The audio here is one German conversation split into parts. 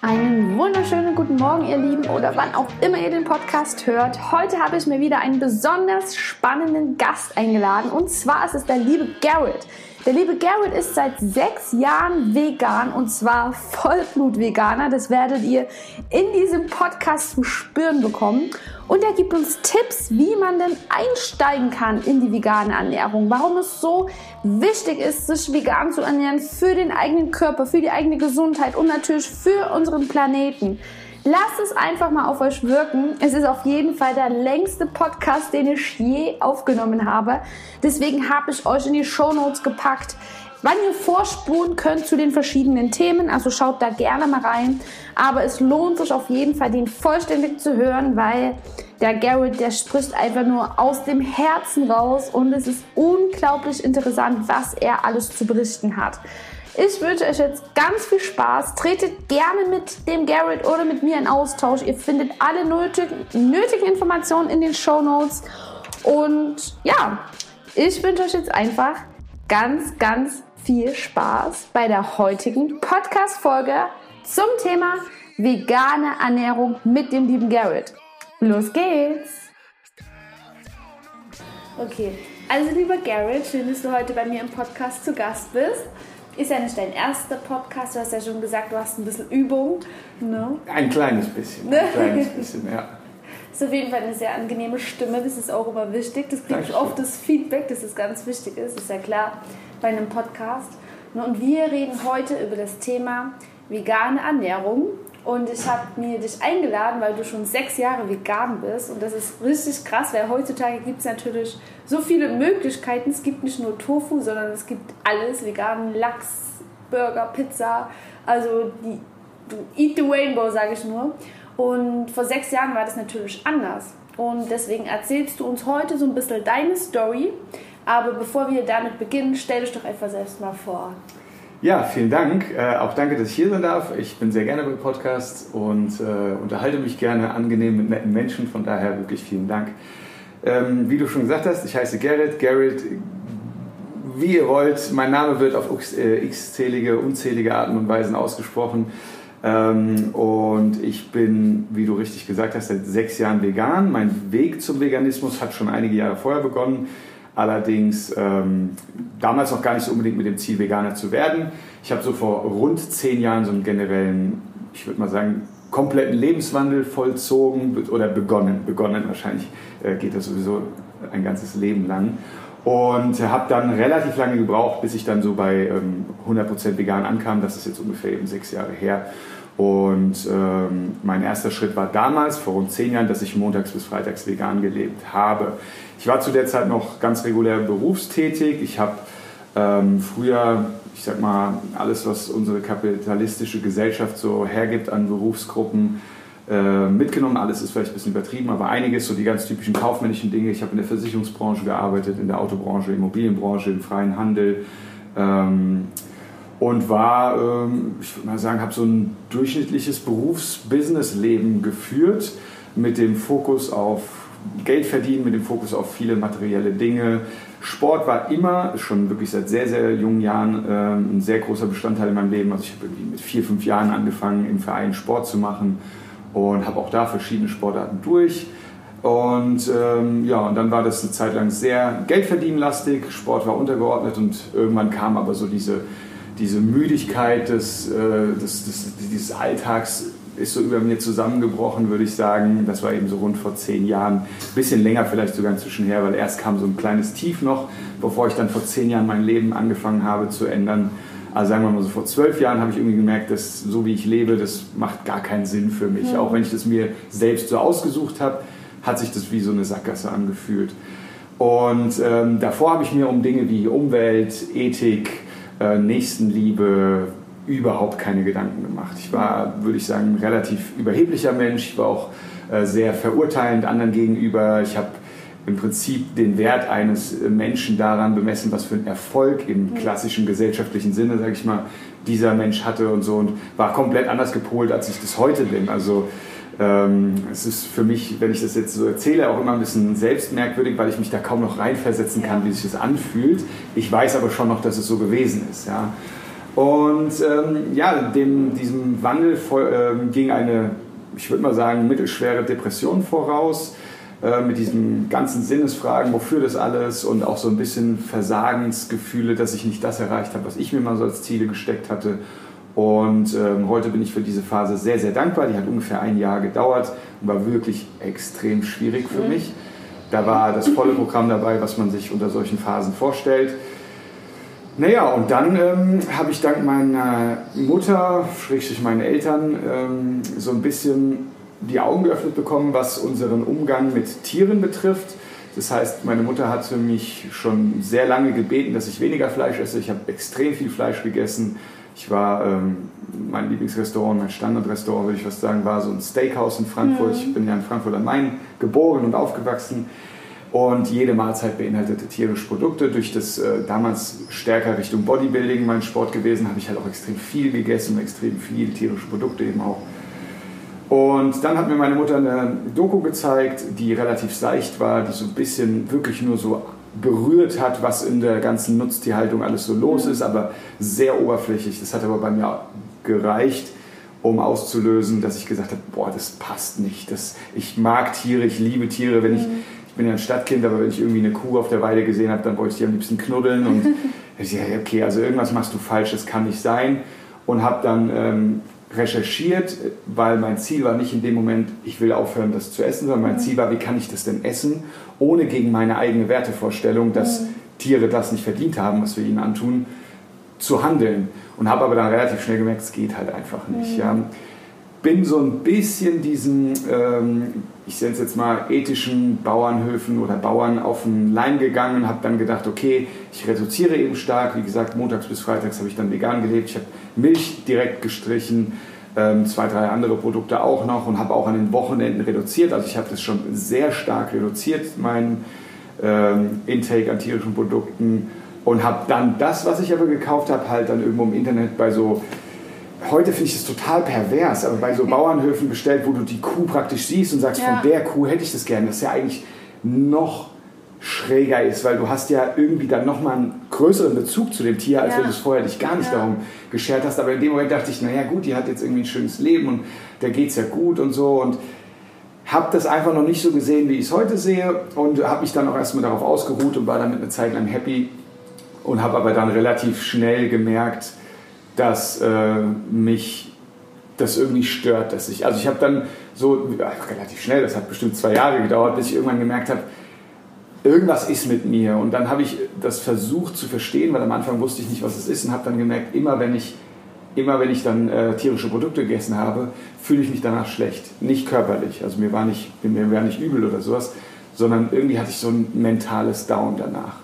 Einen wunderschönen guten Morgen, ihr Lieben, oder wann auch immer ihr den Podcast hört. Heute habe ich mir wieder einen besonders spannenden Gast eingeladen und zwar ist es der liebe Garrett. Der liebe Garrett ist seit sechs Jahren vegan und zwar Vollblut-Veganer. Das werdet ihr in diesem Podcast zu spüren bekommen. Und er gibt uns Tipps, wie man denn einsteigen kann in die vegane Ernährung. Warum es so wichtig ist, sich vegan zu ernähren für den eigenen Körper, für die eigene Gesundheit und natürlich für unseren Planeten. Lasst es einfach mal auf euch wirken. Es ist auf jeden Fall der längste Podcast, den ich je aufgenommen habe. Deswegen habe ich euch in die Show Notes gepackt, wann ihr vorspulen könnt zu den verschiedenen Themen. Also schaut da gerne mal rein. Aber es lohnt sich auf jeden Fall, den vollständig zu hören, weil der Garrett, der spricht einfach nur aus dem Herzen raus und es ist unglaublich interessant, was er alles zu berichten hat. Ich wünsche euch jetzt ganz viel Spaß. Tretet gerne mit dem Garrett oder mit mir in Austausch. Ihr findet alle nötigen, nötigen Informationen in den Show Notes. Und ja, ich wünsche euch jetzt einfach ganz, ganz viel Spaß bei der heutigen Podcast-Folge zum Thema vegane Ernährung mit dem lieben Garrett. Los geht's! Okay, also lieber Garrett, schön, dass du heute bei mir im Podcast zu Gast bist. Ist ja nicht dein erster Podcast, du hast ja schon gesagt, du hast ein bisschen Übung. Ne? Ein kleines bisschen, ein kleines bisschen, ja. Ist auf jeden Fall eine sehr angenehme Stimme, das ist auch immer wichtig. Das kriege ich oft das Feedback, dass es ganz wichtig ist, ist ja klar bei einem Podcast. Ne, und wir reden heute über das Thema vegane Ernährung. Und ich habe mir dich eingeladen, weil du schon sechs Jahre vegan bist. Und das ist richtig krass, weil heutzutage gibt es natürlich so viele Möglichkeiten. Es gibt nicht nur Tofu, sondern es gibt alles. Veganen Lachs, Burger, Pizza. Also die, eat the rainbow, sage ich nur. Und vor sechs Jahren war das natürlich anders. Und deswegen erzählst du uns heute so ein bisschen deine Story. Aber bevor wir damit beginnen, stell dich doch einfach selbst mal vor. Ja, vielen Dank. Äh, auch danke, dass ich hier sein darf. Ich bin sehr gerne beim Podcast und äh, unterhalte mich gerne angenehm mit netten Menschen. Von daher wirklich vielen Dank. Ähm, wie du schon gesagt hast, ich heiße Gerrit. Gerrit, wie ihr wollt, mein Name wird auf äh, x-zählige, unzählige Arten und Weisen ausgesprochen. Ähm, und ich bin, wie du richtig gesagt hast, seit sechs Jahren vegan. Mein Weg zum Veganismus hat schon einige Jahre vorher begonnen. Allerdings ähm, damals noch gar nicht so unbedingt mit dem Ziel, Veganer zu werden. Ich habe so vor rund zehn Jahren so einen generellen, ich würde mal sagen, kompletten Lebenswandel vollzogen oder begonnen. Begonnen wahrscheinlich äh, geht das sowieso ein ganzes Leben lang. Und habe dann relativ lange gebraucht, bis ich dann so bei ähm, 100% vegan ankam. Das ist jetzt ungefähr eben sechs Jahre her. Und ähm, mein erster Schritt war damals, vor rund zehn Jahren, dass ich montags bis freitags vegan gelebt habe. Ich war zu der Zeit noch ganz regulär berufstätig. Ich habe ähm, früher, ich sag mal, alles, was unsere kapitalistische Gesellschaft so hergibt an Berufsgruppen, äh, mitgenommen. Alles ist vielleicht ein bisschen übertrieben, aber einiges, so die ganz typischen kaufmännischen Dinge. Ich habe in der Versicherungsbranche gearbeitet, in der Autobranche, Immobilienbranche, im freien Handel. Ähm, und war, ähm, ich würde mal sagen, habe so ein durchschnittliches Berufs-Business-Leben geführt mit dem Fokus auf Geld verdienen mit dem Fokus auf viele materielle Dinge. Sport war immer, schon wirklich seit sehr, sehr jungen Jahren, äh, ein sehr großer Bestandteil in meinem Leben. Also ich habe irgendwie mit vier, fünf Jahren angefangen, im Verein Sport zu machen und habe auch da verschiedene Sportarten durch. Und ähm, ja, und dann war das eine Zeit lang sehr geldverdienlastig, Sport war untergeordnet und irgendwann kam aber so diese, diese Müdigkeit des, äh, des, des, dieses Alltags ist so über mir zusammengebrochen, würde ich sagen. Das war eben so rund vor zehn Jahren. Ein bisschen länger vielleicht sogar inzwischen her, weil erst kam so ein kleines Tief noch, bevor ich dann vor zehn Jahren mein Leben angefangen habe zu ändern. Also sagen wir mal so, vor zwölf Jahren habe ich irgendwie gemerkt, dass so wie ich lebe, das macht gar keinen Sinn für mich. Ja. Auch wenn ich das mir selbst so ausgesucht habe, hat sich das wie so eine Sackgasse angefühlt. Und ähm, davor habe ich mir um Dinge wie Umwelt, Ethik, äh, Nächstenliebe, überhaupt keine Gedanken gemacht. Ich war, würde ich sagen, ein relativ überheblicher Mensch. Ich war auch äh, sehr verurteilend anderen gegenüber. Ich habe im Prinzip den Wert eines Menschen daran bemessen, was für einen Erfolg im klassischen gesellschaftlichen Sinne, sage ich mal, dieser Mensch hatte und so und war komplett anders gepolt, als ich das heute bin. Also ähm, es ist für mich, wenn ich das jetzt so erzähle, auch immer ein bisschen selbstmerkwürdig, weil ich mich da kaum noch reinversetzen kann, wie sich das anfühlt. Ich weiß aber schon noch, dass es so gewesen ist. Ja. Und ähm, ja, dem, diesem Wandel ähm, ging eine, ich würde mal sagen, mittelschwere Depression voraus äh, mit diesen ganzen Sinnesfragen, wofür das alles und auch so ein bisschen Versagensgefühle, dass ich nicht das erreicht habe, was ich mir mal so als Ziele gesteckt hatte. Und ähm, heute bin ich für diese Phase sehr, sehr dankbar. Die hat ungefähr ein Jahr gedauert und war wirklich extrem schwierig für mhm. mich. Da war das volle Programm dabei, was man sich unter solchen Phasen vorstellt. Naja, und dann ähm, habe ich dank meiner Mutter, schrägstrich meinen Eltern, ähm, so ein bisschen die Augen geöffnet bekommen, was unseren Umgang mit Tieren betrifft. Das heißt, meine Mutter hatte mich schon sehr lange gebeten, dass ich weniger Fleisch esse. Ich habe extrem viel Fleisch gegessen. Ich war, ähm, mein Lieblingsrestaurant, mein Standardrestaurant, würde ich fast sagen, war so ein Steakhouse in Frankfurt. Mhm. Ich bin ja in Frankfurt am Main geboren und aufgewachsen. Und jede Mahlzeit beinhaltete tierische Produkte. Durch das äh, damals stärker Richtung Bodybuilding mein Sport gewesen, habe ich halt auch extrem viel gegessen und extrem viel tierische Produkte eben auch. Und dann hat mir meine Mutter eine Doku gezeigt, die relativ seicht war, die so ein bisschen wirklich nur so berührt hat, was in der ganzen Nutztierhaltung alles so los ist, aber sehr oberflächlich. Das hat aber bei mir gereicht, um auszulösen, dass ich gesagt habe, boah, das passt nicht. Das, ich mag Tiere, ich liebe Tiere. Wenn ich, mhm. ich bin ja ein Stadtkind, aber wenn ich irgendwie eine Kuh auf der Weide gesehen habe, dann wollte ich die am liebsten knuddeln. Und ich dachte, okay, also irgendwas machst du falsch, das kann nicht sein. Und habe dann ähm, recherchiert, weil mein Ziel war nicht in dem Moment, ich will aufhören, das zu essen, sondern mein mhm. Ziel war, wie kann ich das denn essen, ohne gegen meine eigene Wertevorstellung, dass mhm. Tiere das nicht verdient haben, was wir ihnen antun, zu handeln. Und habe aber dann relativ schnell gemerkt, es geht halt einfach nicht. Mhm. Ja. Bin so ein bisschen diesen, ähm, ich nenne es jetzt mal, ethischen Bauernhöfen oder Bauern auf den Leim gegangen, habe dann gedacht, okay, ich reduziere eben stark. Wie gesagt, montags bis freitags habe ich dann vegan gelebt. Ich habe Milch direkt gestrichen, ähm, zwei, drei andere Produkte auch noch und habe auch an den Wochenenden reduziert. Also ich habe das schon sehr stark reduziert, mein ähm, Intake an tierischen Produkten und habe dann das, was ich aber gekauft habe, halt dann irgendwo im Internet bei so heute finde ich das total pervers, aber bei so Bauernhöfen bestellt, wo du die Kuh praktisch siehst und sagst, ja. von der Kuh hätte ich das gerne. Das ist ja eigentlich noch schräger ist, weil du hast ja irgendwie dann nochmal einen größeren Bezug zu dem Tier, als ja. wenn du es vorher dich gar nicht ja. darum geschert hast. Aber in dem Moment dachte ich, naja gut, die hat jetzt irgendwie ein schönes Leben und der geht es ja gut und so und habe das einfach noch nicht so gesehen, wie ich es heute sehe und habe mich dann auch erstmal darauf ausgeruht und war damit eine Zeit lang happy und habe aber dann relativ schnell gemerkt, dass äh, mich das irgendwie stört, dass ich, also ich habe dann so relativ schnell, das hat bestimmt zwei Jahre gedauert, bis ich irgendwann gemerkt habe, irgendwas ist mit mir. Und dann habe ich das versucht zu verstehen, weil am Anfang wusste ich nicht, was es ist und habe dann gemerkt, immer wenn ich, immer wenn ich dann äh, tierische Produkte gegessen habe, fühle ich mich danach schlecht. Nicht körperlich, also mir war nicht, mir war nicht übel oder sowas, sondern irgendwie hatte ich so ein mentales Down danach.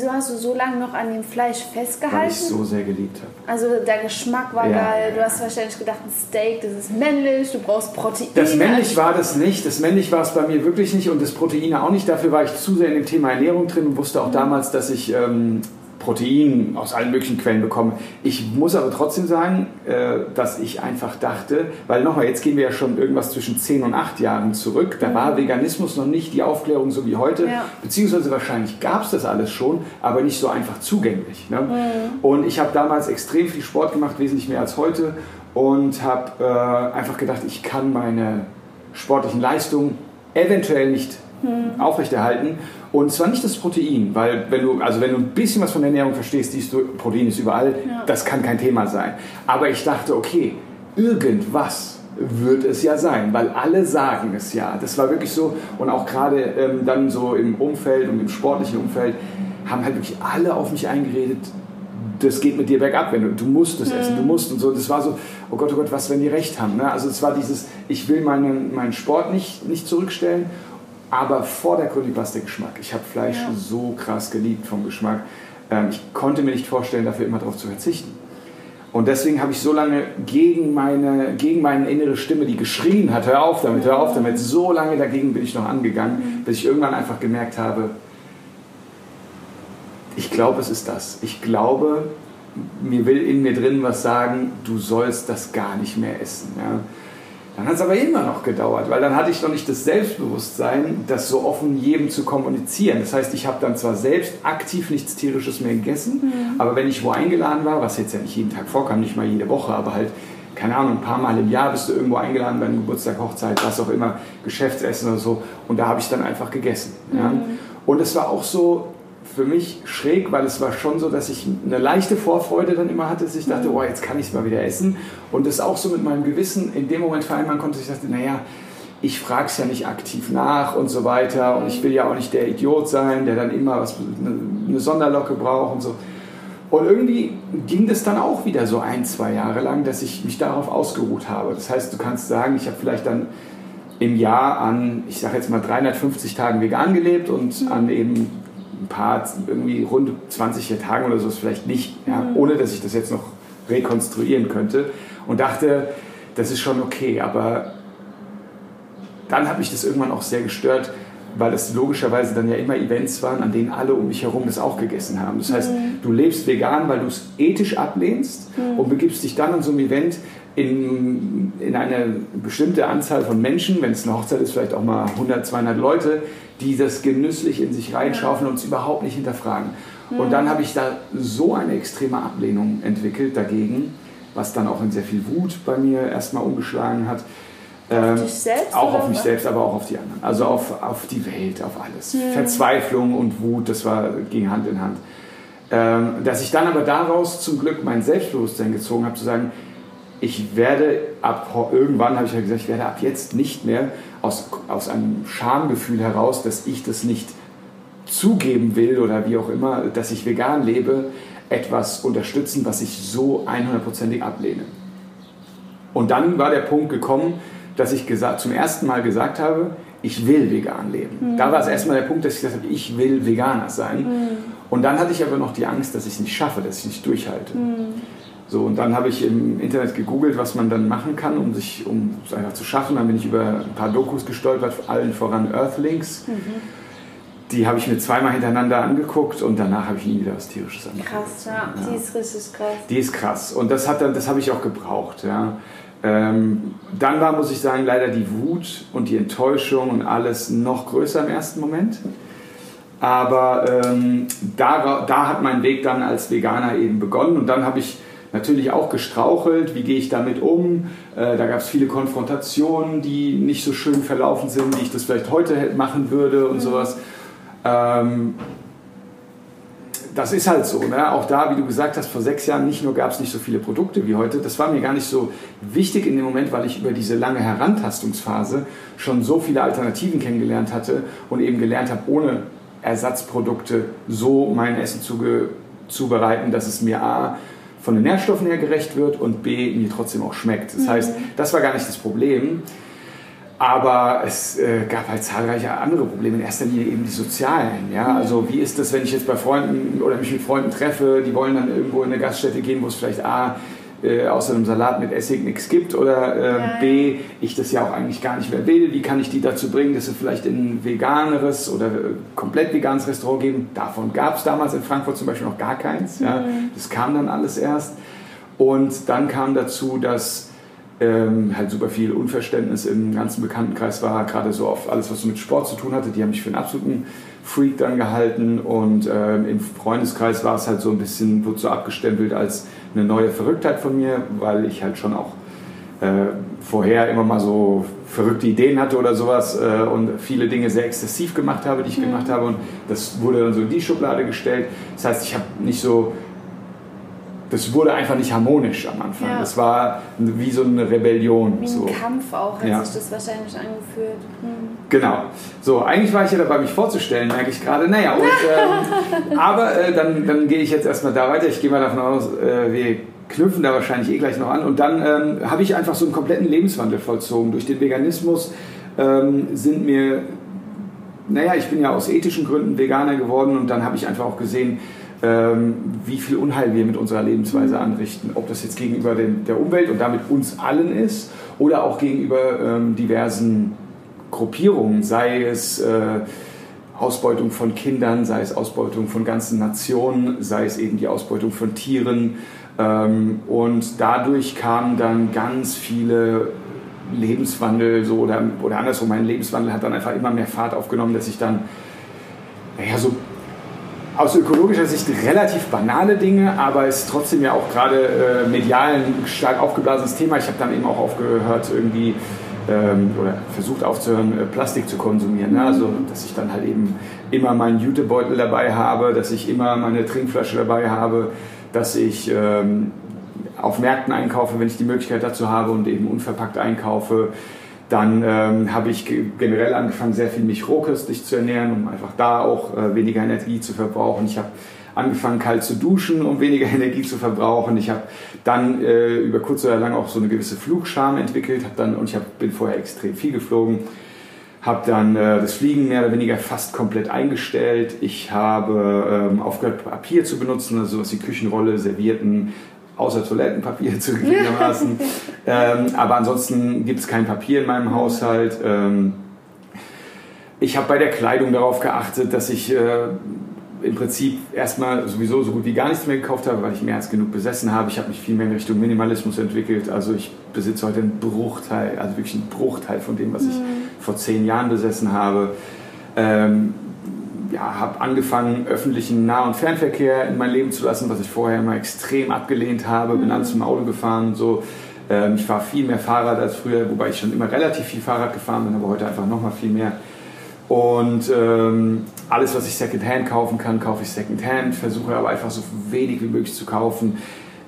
Wieso hast du so lange noch an dem Fleisch festgehalten? Weil ich so sehr geliebt habe. Also der Geschmack war ja, geil. Du hast wahrscheinlich gedacht, ein Steak, das ist männlich, du brauchst Proteine. Das männlich war das nicht. Das männlich war es bei mir wirklich nicht und das Proteine auch nicht. Dafür war ich zu sehr in dem Thema Ernährung drin und wusste auch mhm. damals, dass ich ähm, Protein aus allen möglichen Quellen bekommen. Ich muss aber trotzdem sagen, äh, dass ich einfach dachte, weil nochmal, jetzt gehen wir ja schon irgendwas zwischen 10 und 8 Jahren zurück, da war Veganismus noch nicht die Aufklärung so wie heute, ja. beziehungsweise wahrscheinlich gab es das alles schon, aber nicht so einfach zugänglich. Ne? Mhm. Und ich habe damals extrem viel Sport gemacht, wesentlich mehr als heute und habe äh, einfach gedacht, ich kann meine sportlichen Leistungen eventuell nicht mhm. aufrechterhalten und zwar nicht das Protein, weil wenn du, also wenn du ein bisschen was von Ernährung verstehst, siehst du, Protein ist überall, ja. das kann kein Thema sein. Aber ich dachte, okay, irgendwas wird es ja sein, weil alle sagen es ja. Das war wirklich so und auch gerade ähm, dann so im Umfeld und im sportlichen Umfeld haben halt wirklich alle auf mich eingeredet, das geht mit dir bergab, wenn du, du musst es essen, du mhm. musst und so. Das war so, oh Gott, oh Gott, was, wenn die recht haben. Ne? Also es war dieses, ich will meinen, meinen Sport nicht, nicht zurückstellen aber vordergründig war es der Geschmack. Ich habe Fleisch ja. so krass geliebt vom Geschmack. Ähm, ich konnte mir nicht vorstellen, dafür immer darauf zu verzichten. Und deswegen habe ich so lange gegen meine, gegen meine innere Stimme, die geschrien hat, hör auf damit, hör auf damit, so lange dagegen bin ich noch angegangen, mhm. bis ich irgendwann einfach gemerkt habe, ich glaube, es ist das. Ich glaube, mir will in mir drin was sagen, du sollst das gar nicht mehr essen. Ja? Dann hat es aber immer noch gedauert, weil dann hatte ich noch nicht das Selbstbewusstsein, das so offen jedem zu kommunizieren. Das heißt, ich habe dann zwar selbst aktiv nichts Tierisches mehr gegessen, mhm. aber wenn ich wo eingeladen war, was jetzt ja nicht jeden Tag vorkam, nicht mal jede Woche, aber halt, keine Ahnung, ein paar Mal im Jahr bist du irgendwo eingeladen bei einem Geburtstag, Hochzeit, was auch immer, Geschäftsessen oder so. Und da habe ich dann einfach gegessen. Mhm. Ja. Und es war auch so, für mich schräg, weil es war schon so, dass ich eine leichte Vorfreude dann immer hatte, dass ich dachte, mhm. oh, jetzt kann ich es mal wieder essen. Und das auch so mit meinem Gewissen in dem Moment vereinbaren konnte, dass ich dachte, naja, ich frage es ja nicht aktiv nach und so weiter. Und ich will ja auch nicht der Idiot sein, der dann immer was, eine Sonderlocke braucht und so. Und irgendwie ging das dann auch wieder so ein, zwei Jahre lang, dass ich mich darauf ausgeruht habe. Das heißt, du kannst sagen, ich habe vielleicht dann im Jahr an, ich sage jetzt mal 350 Tagen vegan gelebt und mhm. an eben ein paar, irgendwie rund 20 Tagen oder so ist vielleicht nicht, ja, mhm. ohne dass ich das jetzt noch rekonstruieren könnte. Und dachte, das ist schon okay. Aber dann hat mich das irgendwann auch sehr gestört, weil es logischerweise dann ja immer Events waren, an denen alle um mich herum das auch gegessen haben. Das heißt, mhm. du lebst vegan, weil du es ethisch ablehnst mhm. und begibst dich dann an so einem Event in, in eine bestimmte Anzahl von Menschen, wenn es eine Hochzeit ist, vielleicht auch mal 100, 200 Leute, die das genüsslich in sich reinschaufeln und es überhaupt nicht hinterfragen. Mhm. Und dann habe ich da so eine extreme Ablehnung entwickelt dagegen, was dann auch in sehr viel Wut bei mir erstmal umgeschlagen hat. Ähm, auf dich selbst? Auch auf mich was? selbst, aber auch auf die anderen. Also auf, auf die Welt, auf alles. Mhm. Verzweiflung und Wut, das war, ging Hand in Hand. Ähm, dass ich dann aber daraus zum Glück mein Selbstbewusstsein gezogen habe, zu sagen, ich werde ab irgendwann, habe ich ja gesagt, ich werde ab jetzt nicht mehr aus, aus einem Schamgefühl heraus, dass ich das nicht zugeben will oder wie auch immer, dass ich vegan lebe, etwas unterstützen, was ich so 100%ig ablehne. Und dann war der Punkt gekommen, dass ich gesagt, zum ersten Mal gesagt habe, ich will vegan leben. Mhm. Da war es erstmal der Punkt, dass ich gesagt habe, ich will Veganer sein. Mhm. Und dann hatte ich aber noch die Angst, dass ich es nicht schaffe, dass ich es nicht durchhalte. Mhm. So, und dann habe ich im Internet gegoogelt, was man dann machen kann, um sich, um es einfach zu schaffen. Dann bin ich über ein paar Dokus gestolpert, allen voran Earthlings. Mhm. Die habe ich mir zweimal hintereinander angeguckt und danach habe ich nie wieder was Tierisches angeguckt. Krass, ja. ja. Die ist richtig krass. Die ist krass. Und das, hat dann, das habe ich auch gebraucht, ja. Ähm, dann war, muss ich sagen, leider die Wut und die Enttäuschung und alles noch größer im ersten Moment. Aber ähm, da, da hat mein Weg dann als Veganer eben begonnen und dann habe ich natürlich auch gestrauchelt, wie gehe ich damit um. Äh, da gab es viele Konfrontationen, die nicht so schön verlaufen sind, wie ich das vielleicht heute machen würde und mhm. sowas. Ähm, das ist halt so. Ne? Auch da, wie du gesagt hast, vor sechs Jahren nicht nur gab es nicht so viele Produkte wie heute. Das war mir gar nicht so wichtig in dem Moment, weil ich über diese lange Herantastungsphase schon so viele Alternativen kennengelernt hatte und eben gelernt habe, ohne Ersatzprodukte so mein Essen zu zubereiten, dass es mir A von den Nährstoffen her gerecht wird und B mir trotzdem auch schmeckt. Das mhm. heißt, das war gar nicht das Problem. Aber es äh, gab halt zahlreiche andere Probleme, in erster Linie eben die sozialen. Ja? Mhm. Also wie ist das, wenn ich jetzt bei Freunden oder mich mit Freunden treffe, die wollen dann irgendwo in eine Gaststätte gehen, wo es vielleicht A, äh, außer einem Salat mit Essig nichts gibt oder äh, ja. B, ich das ja auch eigentlich gar nicht mehr will. Wie kann ich die dazu bringen, dass sie vielleicht in ein veganeres oder äh, komplett veganes Restaurant geben? Davon gab es damals in Frankfurt zum Beispiel noch gar keins. Mhm. Ja? Das kam dann alles erst. Und dann kam dazu, dass ähm, halt super viel Unverständnis im ganzen Bekanntenkreis war, gerade so auf alles, was so mit Sport zu tun hatte. Die haben mich für einen absoluten Freak dann gehalten und ähm, im Freundeskreis war es halt so ein bisschen, wurde so abgestempelt als eine neue Verrücktheit von mir, weil ich halt schon auch äh, vorher immer mal so verrückte Ideen hatte oder sowas äh, und viele Dinge sehr exzessiv gemacht habe, die ich mhm. gemacht habe und das wurde dann so in die Schublade gestellt. Das heißt, ich habe nicht so das wurde einfach nicht harmonisch am Anfang. Ja. Das war wie so eine Rebellion. Wie ein so. Kampf auch hat ja. sich das wahrscheinlich angefühlt. Hm. Genau. So, eigentlich war ich ja dabei, mich vorzustellen, merke ich gerade. Naja, und, ähm, aber äh, dann, dann gehe ich jetzt erstmal da weiter. Ich gehe mal davon aus, äh, wir knüpfen da wahrscheinlich eh gleich noch an. Und dann ähm, habe ich einfach so einen kompletten Lebenswandel vollzogen. Durch den Veganismus ähm, sind mir, naja, ich bin ja aus ethischen Gründen Veganer geworden und dann habe ich einfach auch gesehen, wie viel Unheil wir mit unserer Lebensweise mhm. anrichten. Ob das jetzt gegenüber den, der Umwelt und damit uns allen ist oder auch gegenüber ähm, diversen Gruppierungen, sei es äh, Ausbeutung von Kindern, sei es Ausbeutung von ganzen Nationen, sei es eben die Ausbeutung von Tieren. Ähm, und dadurch kamen dann ganz viele Lebenswandel so oder, oder andersrum, mein Lebenswandel hat dann einfach immer mehr Fahrt aufgenommen, dass ich dann, naja, so aus ökologischer Sicht relativ banale Dinge, aber es ist trotzdem ja auch gerade äh, medial ein stark aufgeblasenes Thema. Ich habe dann eben auch aufgehört, irgendwie ähm, oder versucht aufzuhören, äh, Plastik zu konsumieren. Ne? Also, dass ich dann halt eben immer meinen Jutebeutel dabei habe, dass ich immer meine Trinkflasche dabei habe, dass ich ähm, auf Märkten einkaufe, wenn ich die Möglichkeit dazu habe und eben unverpackt einkaufe. Dann ähm, habe ich generell angefangen, sehr viel mich rohköstlich zu ernähren, um einfach da auch äh, weniger Energie zu verbrauchen. Ich habe angefangen, kalt zu duschen, um weniger Energie zu verbrauchen. Ich habe dann äh, über kurz oder lang auch so eine gewisse Flugscham entwickelt, hab dann, und ich hab, bin vorher extrem viel geflogen habe dann äh, das Fliegen mehr oder weniger fast komplett eingestellt. Ich habe ähm, aufgehört, Papier zu benutzen, also sowas wie Küchenrolle, Servierten, außer Toilettenpapier zugegebenermaßen. ähm, aber ansonsten gibt es kein Papier in meinem Haushalt. Ähm, ich habe bei der Kleidung darauf geachtet, dass ich äh, im Prinzip erstmal sowieso so gut wie gar nichts mehr gekauft habe, weil ich mehr als genug besessen habe. Ich habe mich viel mehr in Richtung Minimalismus entwickelt. Also ich besitze heute einen Bruchteil, also wirklich einen Bruchteil von dem, was ich mhm. vor zehn Jahren besessen habe. Ähm, ja, habe angefangen, öffentlichen Nah- und Fernverkehr in mein Leben zu lassen, was ich vorher immer extrem abgelehnt habe. Bin dann mhm. zum Auto gefahren und so. Ähm, ich fahre viel mehr Fahrrad als früher, wobei ich schon immer relativ viel Fahrrad gefahren bin, aber heute einfach noch mal viel mehr. Und ähm, alles, was ich Secondhand kaufen kann, kaufe ich Secondhand. Versuche aber einfach so wenig wie möglich zu kaufen.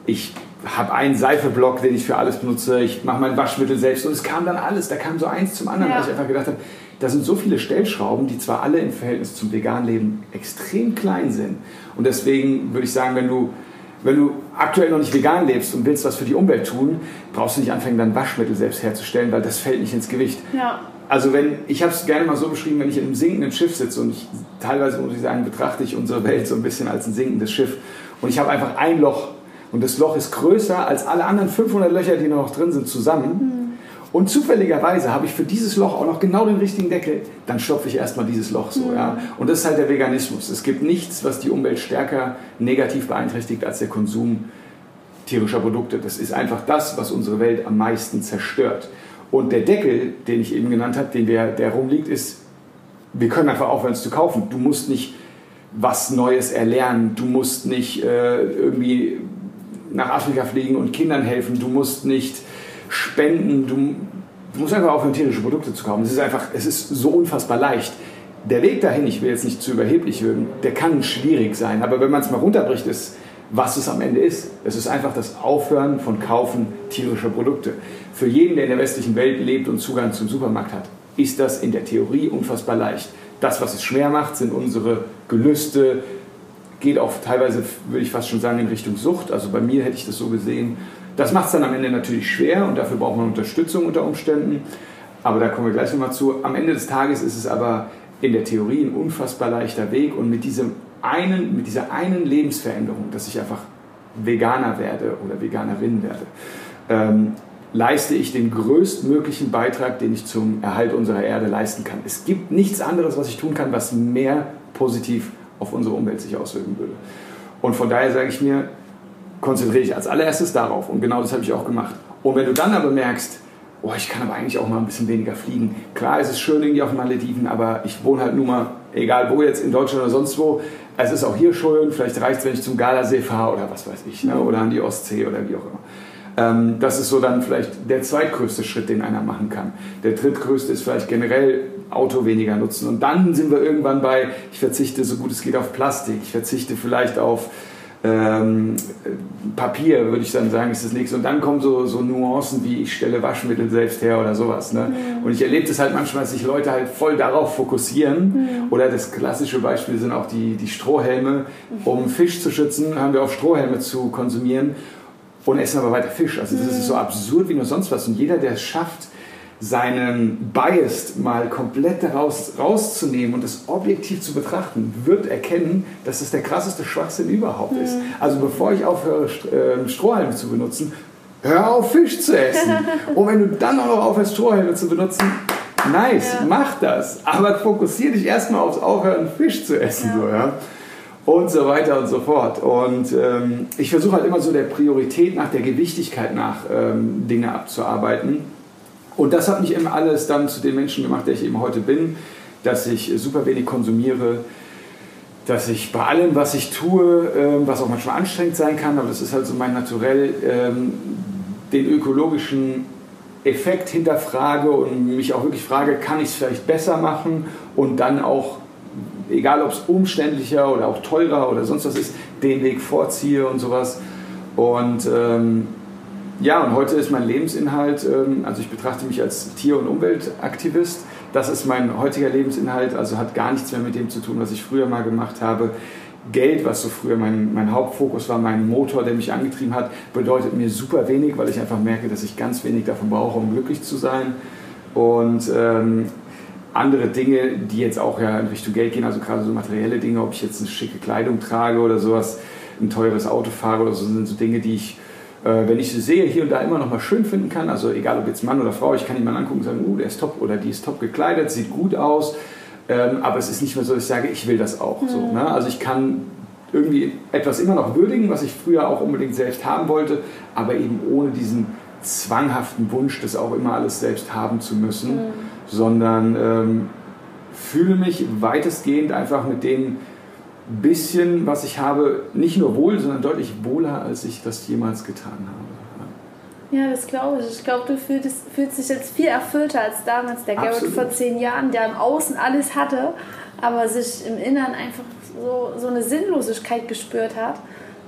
Ich habe einen Seifeblock, den ich für alles benutze. Ich mache mein Waschmittel selbst. Und es kam dann alles. Da kam so eins zum anderen, ja. weil ich einfach gedacht habe, da sind so viele Stellschrauben, die zwar alle im Verhältnis zum veganen Leben extrem klein sind. Und deswegen würde ich sagen, wenn du, wenn du aktuell noch nicht vegan lebst und willst was für die Umwelt tun, brauchst du nicht anfangen, dein Waschmittel selbst herzustellen, weil das fällt nicht ins Gewicht. Ja. Also wenn, ich habe es gerne mal so beschrieben, wenn ich in einem sinkenden Schiff sitze und ich, teilweise muss ich sagen, betrachte ich unsere Welt so ein bisschen als ein sinkendes Schiff und ich habe einfach ein Loch und das Loch ist größer als alle anderen 500 Löcher, die noch drin sind, zusammen. Mhm. Und zufälligerweise habe ich für dieses Loch auch noch genau den richtigen Deckel, dann stopfe ich erstmal dieses Loch so. Mhm. Ja? Und das ist halt der Veganismus. Es gibt nichts, was die Umwelt stärker negativ beeinträchtigt als der Konsum tierischer Produkte. Das ist einfach das, was unsere Welt am meisten zerstört. Und der Deckel, den ich eben genannt habe, den wir, der rumliegt, ist, wir können einfach aufhören, es zu kaufen. Du musst nicht was Neues erlernen. Du musst nicht äh, irgendwie nach Afrika fliegen und Kindern helfen. Du musst nicht spenden. Du, musst einfach aufhören, tierische Produkte zu kaufen. Es ist einfach, es ist so unfassbar leicht. Der Weg dahin, ich will jetzt nicht zu überheblich wirken, der kann schwierig sein. Aber wenn man es mal runterbricht, ist was es am Ende ist. Es ist einfach das Aufhören von Kaufen tierischer Produkte. Für jeden, der in der westlichen Welt lebt und Zugang zum Supermarkt hat, ist das in der Theorie unfassbar leicht. Das, was es schwer macht, sind unsere Gelüste, geht auch teilweise, würde ich fast schon sagen, in Richtung Sucht. Also bei mir hätte ich das so gesehen. Das macht es dann am Ende natürlich schwer und dafür braucht man Unterstützung unter Umständen. Aber da kommen wir gleich nochmal zu. Am Ende des Tages ist es aber in der Theorie ein unfassbar leichter Weg und mit diesem einen, mit dieser einen Lebensveränderung, dass ich einfach Veganer werde oder Veganerin werde, ähm, leiste ich den größtmöglichen Beitrag, den ich zum Erhalt unserer Erde leisten kann. Es gibt nichts anderes, was ich tun kann, was mehr positiv auf unsere Umwelt sich auswirken würde. Und von daher sage ich mir, konzentriere ich als allererstes darauf. Und genau das habe ich auch gemacht. Und wenn du dann aber merkst, oh, ich kann aber eigentlich auch mal ein bisschen weniger fliegen. Klar, es ist schön irgendwie auf den Malediven, aber ich wohne halt nun mal, egal wo jetzt, in Deutschland oder sonst wo, es ist auch hier schön, vielleicht reicht es, wenn ich zum Gardasee fahre oder was weiß ich, ne? oder an die Ostsee oder wie auch immer. Ähm, das ist so dann vielleicht der zweitgrößte Schritt, den einer machen kann. Der drittgrößte ist vielleicht generell Auto weniger nutzen. Und dann sind wir irgendwann bei, ich verzichte so gut es geht auf Plastik, ich verzichte vielleicht auf ähm, Papier, würde ich dann sagen, ist das nächste. Und dann kommen so, so Nuancen wie ich stelle Waschmittel selbst her oder sowas. Ne? Mhm. Und ich erlebe das halt manchmal, dass sich Leute halt voll darauf fokussieren. Mhm. Oder das klassische Beispiel sind auch die, die Strohhelme. Um Fisch zu schützen, haben wir auf Strohhelme zu konsumieren und essen aber weiter Fisch. Also das mhm. ist so absurd wie nur sonst was. Und jeder, der es schafft, seinen Bias mal komplett daraus rauszunehmen und das objektiv zu betrachten, wird erkennen, dass das der krasseste Schwachsinn überhaupt ist. Mhm. Also bevor ich aufhöre, ähm, Strohhalme zu benutzen, hör auf, Fisch zu essen. und wenn du dann auch noch aufhörst, Strohhalme zu benutzen, nice, ja. mach das. Aber fokussiere dich erstmal aufs Aufhören, Fisch zu essen. Ja. So, ja? Und so weiter und so fort. Und ähm, ich versuche halt immer so der Priorität nach, der Gewichtigkeit nach ähm, Dinge abzuarbeiten Und das hat mich eben alles dann zu dem Menschen gemacht, der ich eben heute bin, dass ich super wenig konsumiere, dass ich bei allem, was ich tue, ähm, was auch manchmal anstrengend sein kann, aber das ist halt so mein Naturell, ähm, den ökologischen Effekt hinterfrage und mich auch wirklich frage, kann ich es vielleicht besser machen und dann auch, egal ob es umständlicher oder auch teurer oder sonst was ist, den Weg vorziehe und sowas. Und ähm, ja, und heute ist mein Lebensinhalt, ähm, also ich betrachte mich als Tier- und Umweltaktivist. Das ist mein heutiger Lebensinhalt, also hat gar nichts mehr mit dem zu tun, was ich früher mal gemacht habe. Geld, was so früher mein, mein Hauptfokus war, mein Motor, der mich angetrieben hat, bedeutet mir super wenig, weil ich einfach merke, dass ich ganz wenig davon brauche, um glücklich zu sein. Und ähm, andere Dinge, die jetzt auch ja in Richtung Geld gehen, also gerade so materielle Dinge, ob ich jetzt eine schicke Kleidung trage oder sowas, ein teures Auto fahre oder so, sind so Dinge, die ich, wenn ich sie sehe, hier und da immer noch mal schön finden kann. Also egal ob jetzt Mann oder Frau, ich kann mal angucken und sagen, uh, der ist top oder die ist top gekleidet, sieht gut aus ähm, aber es ist nicht mehr so, dass ich sage, ich will das auch. Mhm. So, ne? Also ich kann irgendwie etwas immer noch würdigen, was ich früher auch unbedingt selbst haben wollte, aber eben ohne diesen zwanghaften Wunsch, das auch immer alles selbst haben zu müssen, mhm. sondern ähm, fühle mich weitestgehend einfach mit dem bisschen, was ich habe, nicht nur wohl, sondern deutlich wohler, als ich das jemals getan habe. Ja, das glaube ich. Ich glaube, du fühlst, fühlst dich jetzt viel erfüllter als damals der Garrett vor zehn Jahren, der im Außen alles hatte, aber sich im Inneren einfach so, so eine Sinnlosigkeit gespürt hat.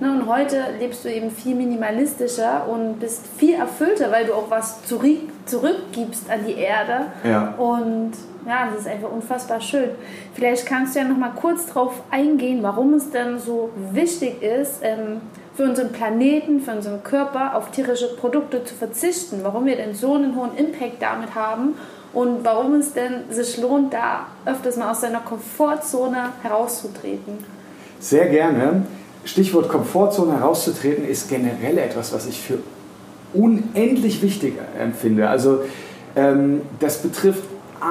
Ne, und heute lebst du eben viel minimalistischer und bist viel erfüllter, weil du auch was zurück, zurückgibst an die Erde. Ja. Und ja, das ist einfach unfassbar schön. Vielleicht kannst du ja noch mal kurz darauf eingehen, warum es denn so wichtig ist, ähm, für unseren Planeten, für unseren Körper auf tierische Produkte zu verzichten, warum wir denn so einen hohen Impact damit haben und warum es denn sich lohnt, da öfters mal aus seiner Komfortzone herauszutreten. Sehr gerne. Stichwort Komfortzone herauszutreten ist generell etwas, was ich für unendlich wichtig empfinde. Also ähm, das betrifft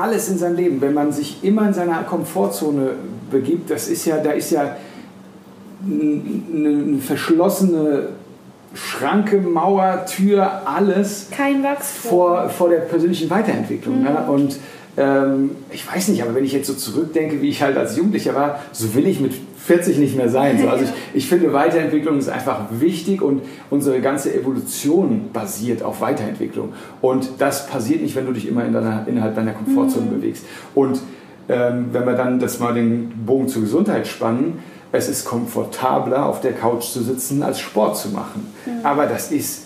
alles in seinem Leben. Wenn man sich immer in seiner Komfortzone begibt, das ist ja, da ist ja eine verschlossene Schranke, Mauer, Tür, alles. Kein Wachstum. Vor, vor der persönlichen Weiterentwicklung. Mhm. Ne? Und ähm, ich weiß nicht, aber wenn ich jetzt so zurückdenke, wie ich halt als Jugendlicher war, so will ich mit 40 nicht mehr sein. So. Also ich, ich finde, Weiterentwicklung ist einfach wichtig und unsere ganze Evolution basiert auf Weiterentwicklung. Und das passiert nicht, wenn du dich immer in deiner, innerhalb deiner Komfortzone mhm. bewegst. Und ähm, wenn wir dann das mal den Bogen zur Gesundheit spannen, es ist komfortabler, auf der Couch zu sitzen, als Sport zu machen. Mhm. Aber das ist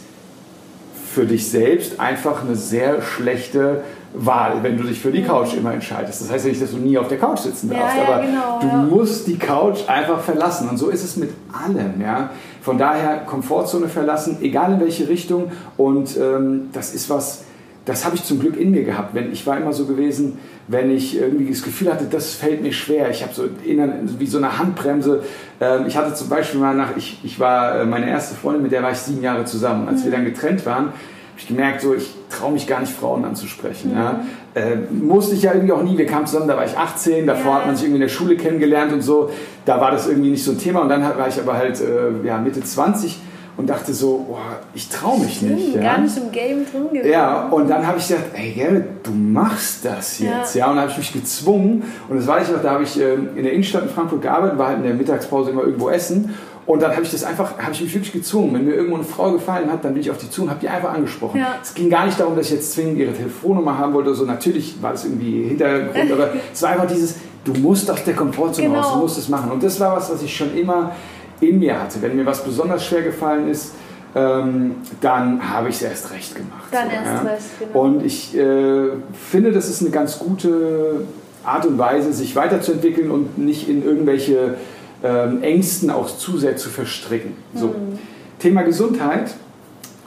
für dich selbst einfach eine sehr schlechte Wahl, wenn du dich für die mhm. Couch immer entscheidest. Das heißt ja nicht, dass du nie auf der Couch sitzen darfst, ja, ja, aber genau, du ja. musst die Couch einfach verlassen. Und so ist es mit allem. Ja? Von daher Komfortzone verlassen, egal in welche Richtung. Und ähm, das ist was, das habe ich zum Glück in mir gehabt. Wenn, ich war immer so gewesen, wenn ich irgendwie das Gefühl hatte, das fällt mir schwer. Ich habe so innen, wie so eine Handbremse. Ähm, ich hatte zum Beispiel mal nach, ich, ich war äh, meine erste Freundin, mit der war ich sieben Jahre zusammen. Als mhm. wir dann getrennt waren, habe ich gemerkt, so, ich traue mich gar nicht, Frauen anzusprechen. Mhm. Ja. Äh, musste ich ja irgendwie auch nie. Wir kamen zusammen, da war ich 18, davor ja. hat man sich irgendwie in der Schule kennengelernt und so. Da war das irgendwie nicht so ein Thema. Und dann war ich aber halt äh, ja, Mitte 20 und dachte so, boah, ich traue mich Stimmt, nicht. Ja? Gar nicht im Game drin gewesen. Ja, und dann habe ich gedacht, ey Gerrit, du machst das jetzt. Ja, ja und dann habe ich mich gezwungen. Und das weiß ich noch, da habe ich ähm, in der Innenstadt in Frankfurt gearbeitet, war halt in der Mittagspause immer irgendwo essen. Und dann habe ich das einfach, habe ich mich wirklich gezwungen. Wenn mir irgendwo eine Frau gefallen hat, dann bin ich auf die zu und habe die einfach angesprochen. Ja. Es ging gar nicht darum, dass ich jetzt zwingend ihre Telefonnummer haben wollte oder so. Natürlich war das irgendwie Hintergrund, aber es war einfach dieses, du musst aus der Komfortzone genau. raus, du musst es machen. Und das war was, was ich schon immer in mir hatte. Wenn mir was besonders schwer gefallen ist, ähm, dann habe ich es erst recht gemacht. Dann so, erst ja. recht, genau. Und ich äh, finde, das ist eine ganz gute Art und Weise, sich weiterzuentwickeln und nicht in irgendwelche ähm, Ängsten auch zu sehr zu verstricken. So. Mhm. Thema Gesundheit.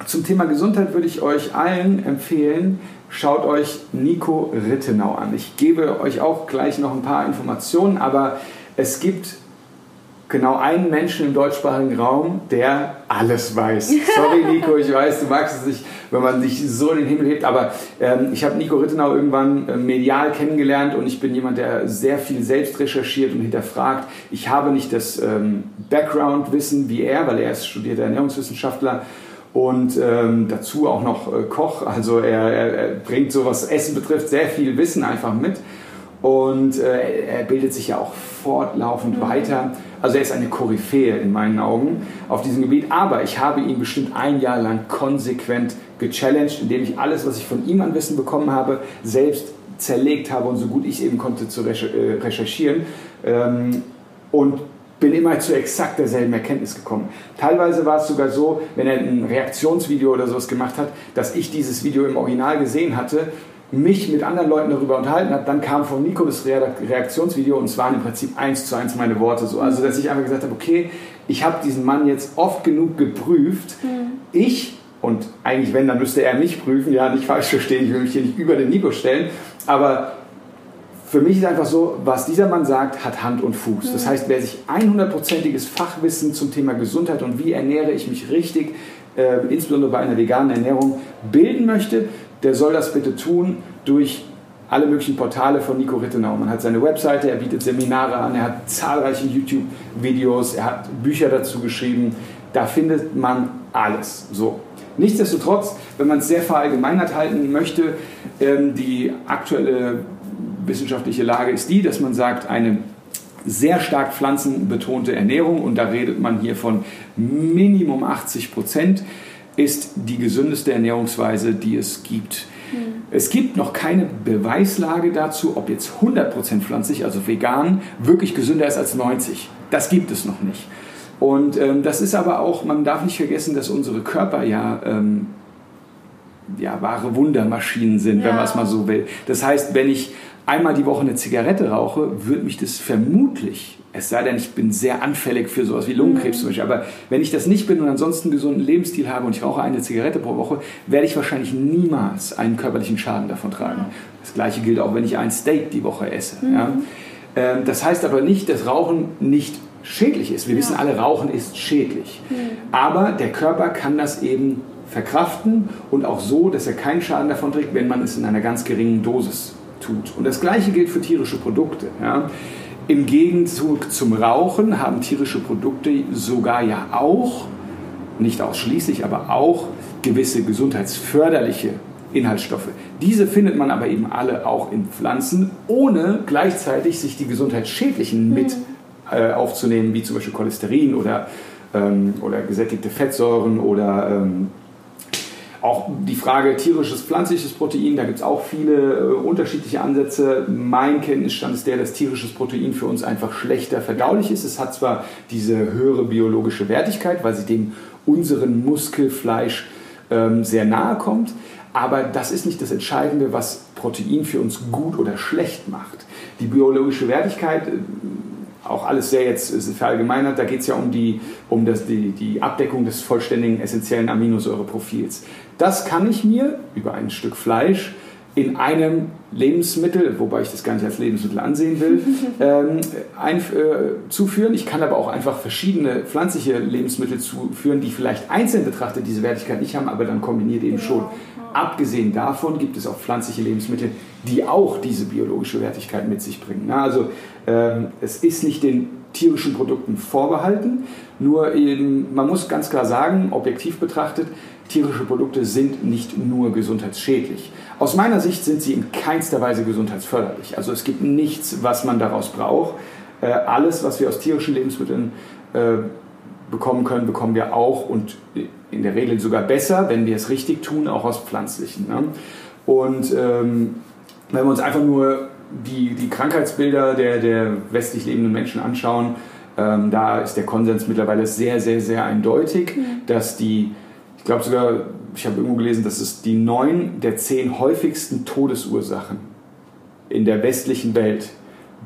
Zum Thema Gesundheit würde ich euch allen empfehlen, schaut euch Nico Rittenau an. Ich gebe euch auch gleich noch ein paar Informationen, aber es gibt genau einen Menschen im deutschsprachigen Raum, der alles weiß. Sorry, Nico, ich weiß, du magst es nicht, wenn man sich so in den Himmel hebt, aber ähm, ich habe Nico Rittenau irgendwann äh, medial kennengelernt und ich bin jemand, der sehr viel selbst recherchiert und hinterfragt. Ich habe nicht das ähm, Background-Wissen wie er, weil er ist studierter Ernährungswissenschaftler und ähm, dazu auch noch äh, Koch. Also er, er, er, bringt so was Essen betrifft sehr viel Wissen einfach mit und äh, er bildet sich ja auch fortlaufend mhm. weiter. Also er ist eine Koryphäe in meinen Augen auf diesem Gebiet. Aber ich habe ihn bestimmt ein Jahr lang konsequent gechallenged, indem ich alles, was ich von ihm an Wissen bekommen habe, selbst zerlegt habe und so gut ich eben konnte zu äh, recherchieren. Ähm, und bin immer zu exakt derselben Erkenntnis gekommen. Teilweise war es sogar so, wenn er ein Reaktionsvideo oder sowas gemacht hat, dass ich dieses Video im Original gesehen hatte, mich mit anderen Leuten darüber unterhalten habe, dann kam von Nico das Reaktionsvideo und es waren im Prinzip eins zu eins meine Worte so. Also dass ich einfach gesagt habe, okay, ich habe diesen Mann jetzt oft genug geprüft. Mhm. Ich und eigentlich wenn, dann müsste er mich prüfen, ja, nicht falsch verstehen, ich will mich hier nicht über den Nico stellen, aber für mich ist einfach so, was dieser Mann sagt, hat Hand und Fuß. Das heißt, wer sich 100%iges Fachwissen zum Thema Gesundheit und wie ernähre ich mich richtig, äh, insbesondere bei einer veganen Ernährung, bilden möchte, der soll das bitte tun durch alle möglichen Portale von Nico Rittenau. Man hat seine Webseite, er bietet Seminare an, er hat zahlreiche YouTube-Videos, er hat Bücher dazu geschrieben. Da findet man alles. So. Nichtsdestotrotz, wenn man es sehr verallgemeinert halten möchte, ähm, die aktuelle wissenschaftliche Lage ist die, dass man sagt, eine sehr stark pflanzenbetonte Ernährung, und da redet man hier von Minimum 80 Prozent, ist die gesündeste Ernährungsweise, die es gibt. Mhm. Es gibt noch keine Beweislage dazu, ob jetzt 100% pflanzlich, also vegan, wirklich gesünder ist als 90. Das gibt es noch nicht. Und ähm, das ist aber auch, man darf nicht vergessen, dass unsere Körper ja ähm, ja, wahre Wundermaschinen sind, ja. wenn man es mal so will. Das heißt, wenn ich einmal die Woche eine Zigarette rauche, würde mich das vermutlich, es sei denn, ich bin sehr anfällig für sowas wie Lungenkrebs mhm. zum Beispiel, aber wenn ich das nicht bin und ansonsten einen gesunden Lebensstil habe und ich rauche eine Zigarette pro Woche, werde ich wahrscheinlich niemals einen körperlichen Schaden davon tragen. Das gleiche gilt auch, wenn ich ein Steak die Woche esse. Mhm. Ja. Ähm, das heißt aber nicht, dass Rauchen nicht schädlich ist. Wir ja. wissen alle, Rauchen ist schädlich. Mhm. Aber der Körper kann das eben verkraften und auch so, dass er keinen Schaden davon trägt, wenn man es in einer ganz geringen Dosis tut. Und das Gleiche gilt für tierische Produkte. Ja. Im Gegenzug zum Rauchen haben tierische Produkte sogar ja auch, nicht ausschließlich, aber auch gewisse gesundheitsförderliche Inhaltsstoffe. Diese findet man aber eben alle auch in Pflanzen, ohne gleichzeitig sich die gesundheitsschädlichen mit mhm. äh, aufzunehmen, wie zum Beispiel Cholesterin oder, ähm, oder gesättigte Fettsäuren oder ähm, auch die Frage tierisches, pflanzliches Protein, da gibt es auch viele äh, unterschiedliche Ansätze. Mein Kenntnisstand ist der, dass tierisches Protein für uns einfach schlechter verdaulich ist. Es hat zwar diese höhere biologische Wertigkeit, weil sie dem unseren Muskelfleisch ähm, sehr nahe kommt, aber das ist nicht das Entscheidende, was Protein für uns gut oder schlecht macht. Die biologische Wertigkeit äh, auch alles sehr jetzt verallgemeinert, da geht es ja um, die, um das, die, die Abdeckung des vollständigen essentiellen Aminosäureprofils. Das kann ich mir über ein Stück Fleisch in einem Lebensmittel, wobei ich das gar nicht als Lebensmittel ansehen will, ähm, ein, äh, zuführen. Ich kann aber auch einfach verschiedene pflanzliche Lebensmittel zuführen, die vielleicht einzeln betrachtet diese Wertigkeit nicht haben, aber dann kombiniert eben schon. Abgesehen davon gibt es auch pflanzliche Lebensmittel, die auch diese biologische Wertigkeit mit sich bringen. Na, also ähm, es ist nicht den tierischen Produkten vorbehalten, nur eben, man muss ganz klar sagen, objektiv betrachtet, tierische Produkte sind nicht nur gesundheitsschädlich. Aus meiner Sicht sind sie in keinster Weise gesundheitsförderlich. Also es gibt nichts, was man daraus braucht. Äh, alles, was wir aus tierischen Lebensmitteln äh, bekommen können, bekommen wir auch und in der Regel sogar besser, wenn wir es richtig tun, auch aus pflanzlichen. Ne? Und ähm, wenn wir uns einfach nur die, die Krankheitsbilder der, der westlich lebenden Menschen anschauen, ähm, da ist der Konsens mittlerweile sehr, sehr, sehr eindeutig, mhm. dass die ich glaube sogar, ich habe irgendwo gelesen, dass es die neun der zehn häufigsten Todesursachen in der westlichen Welt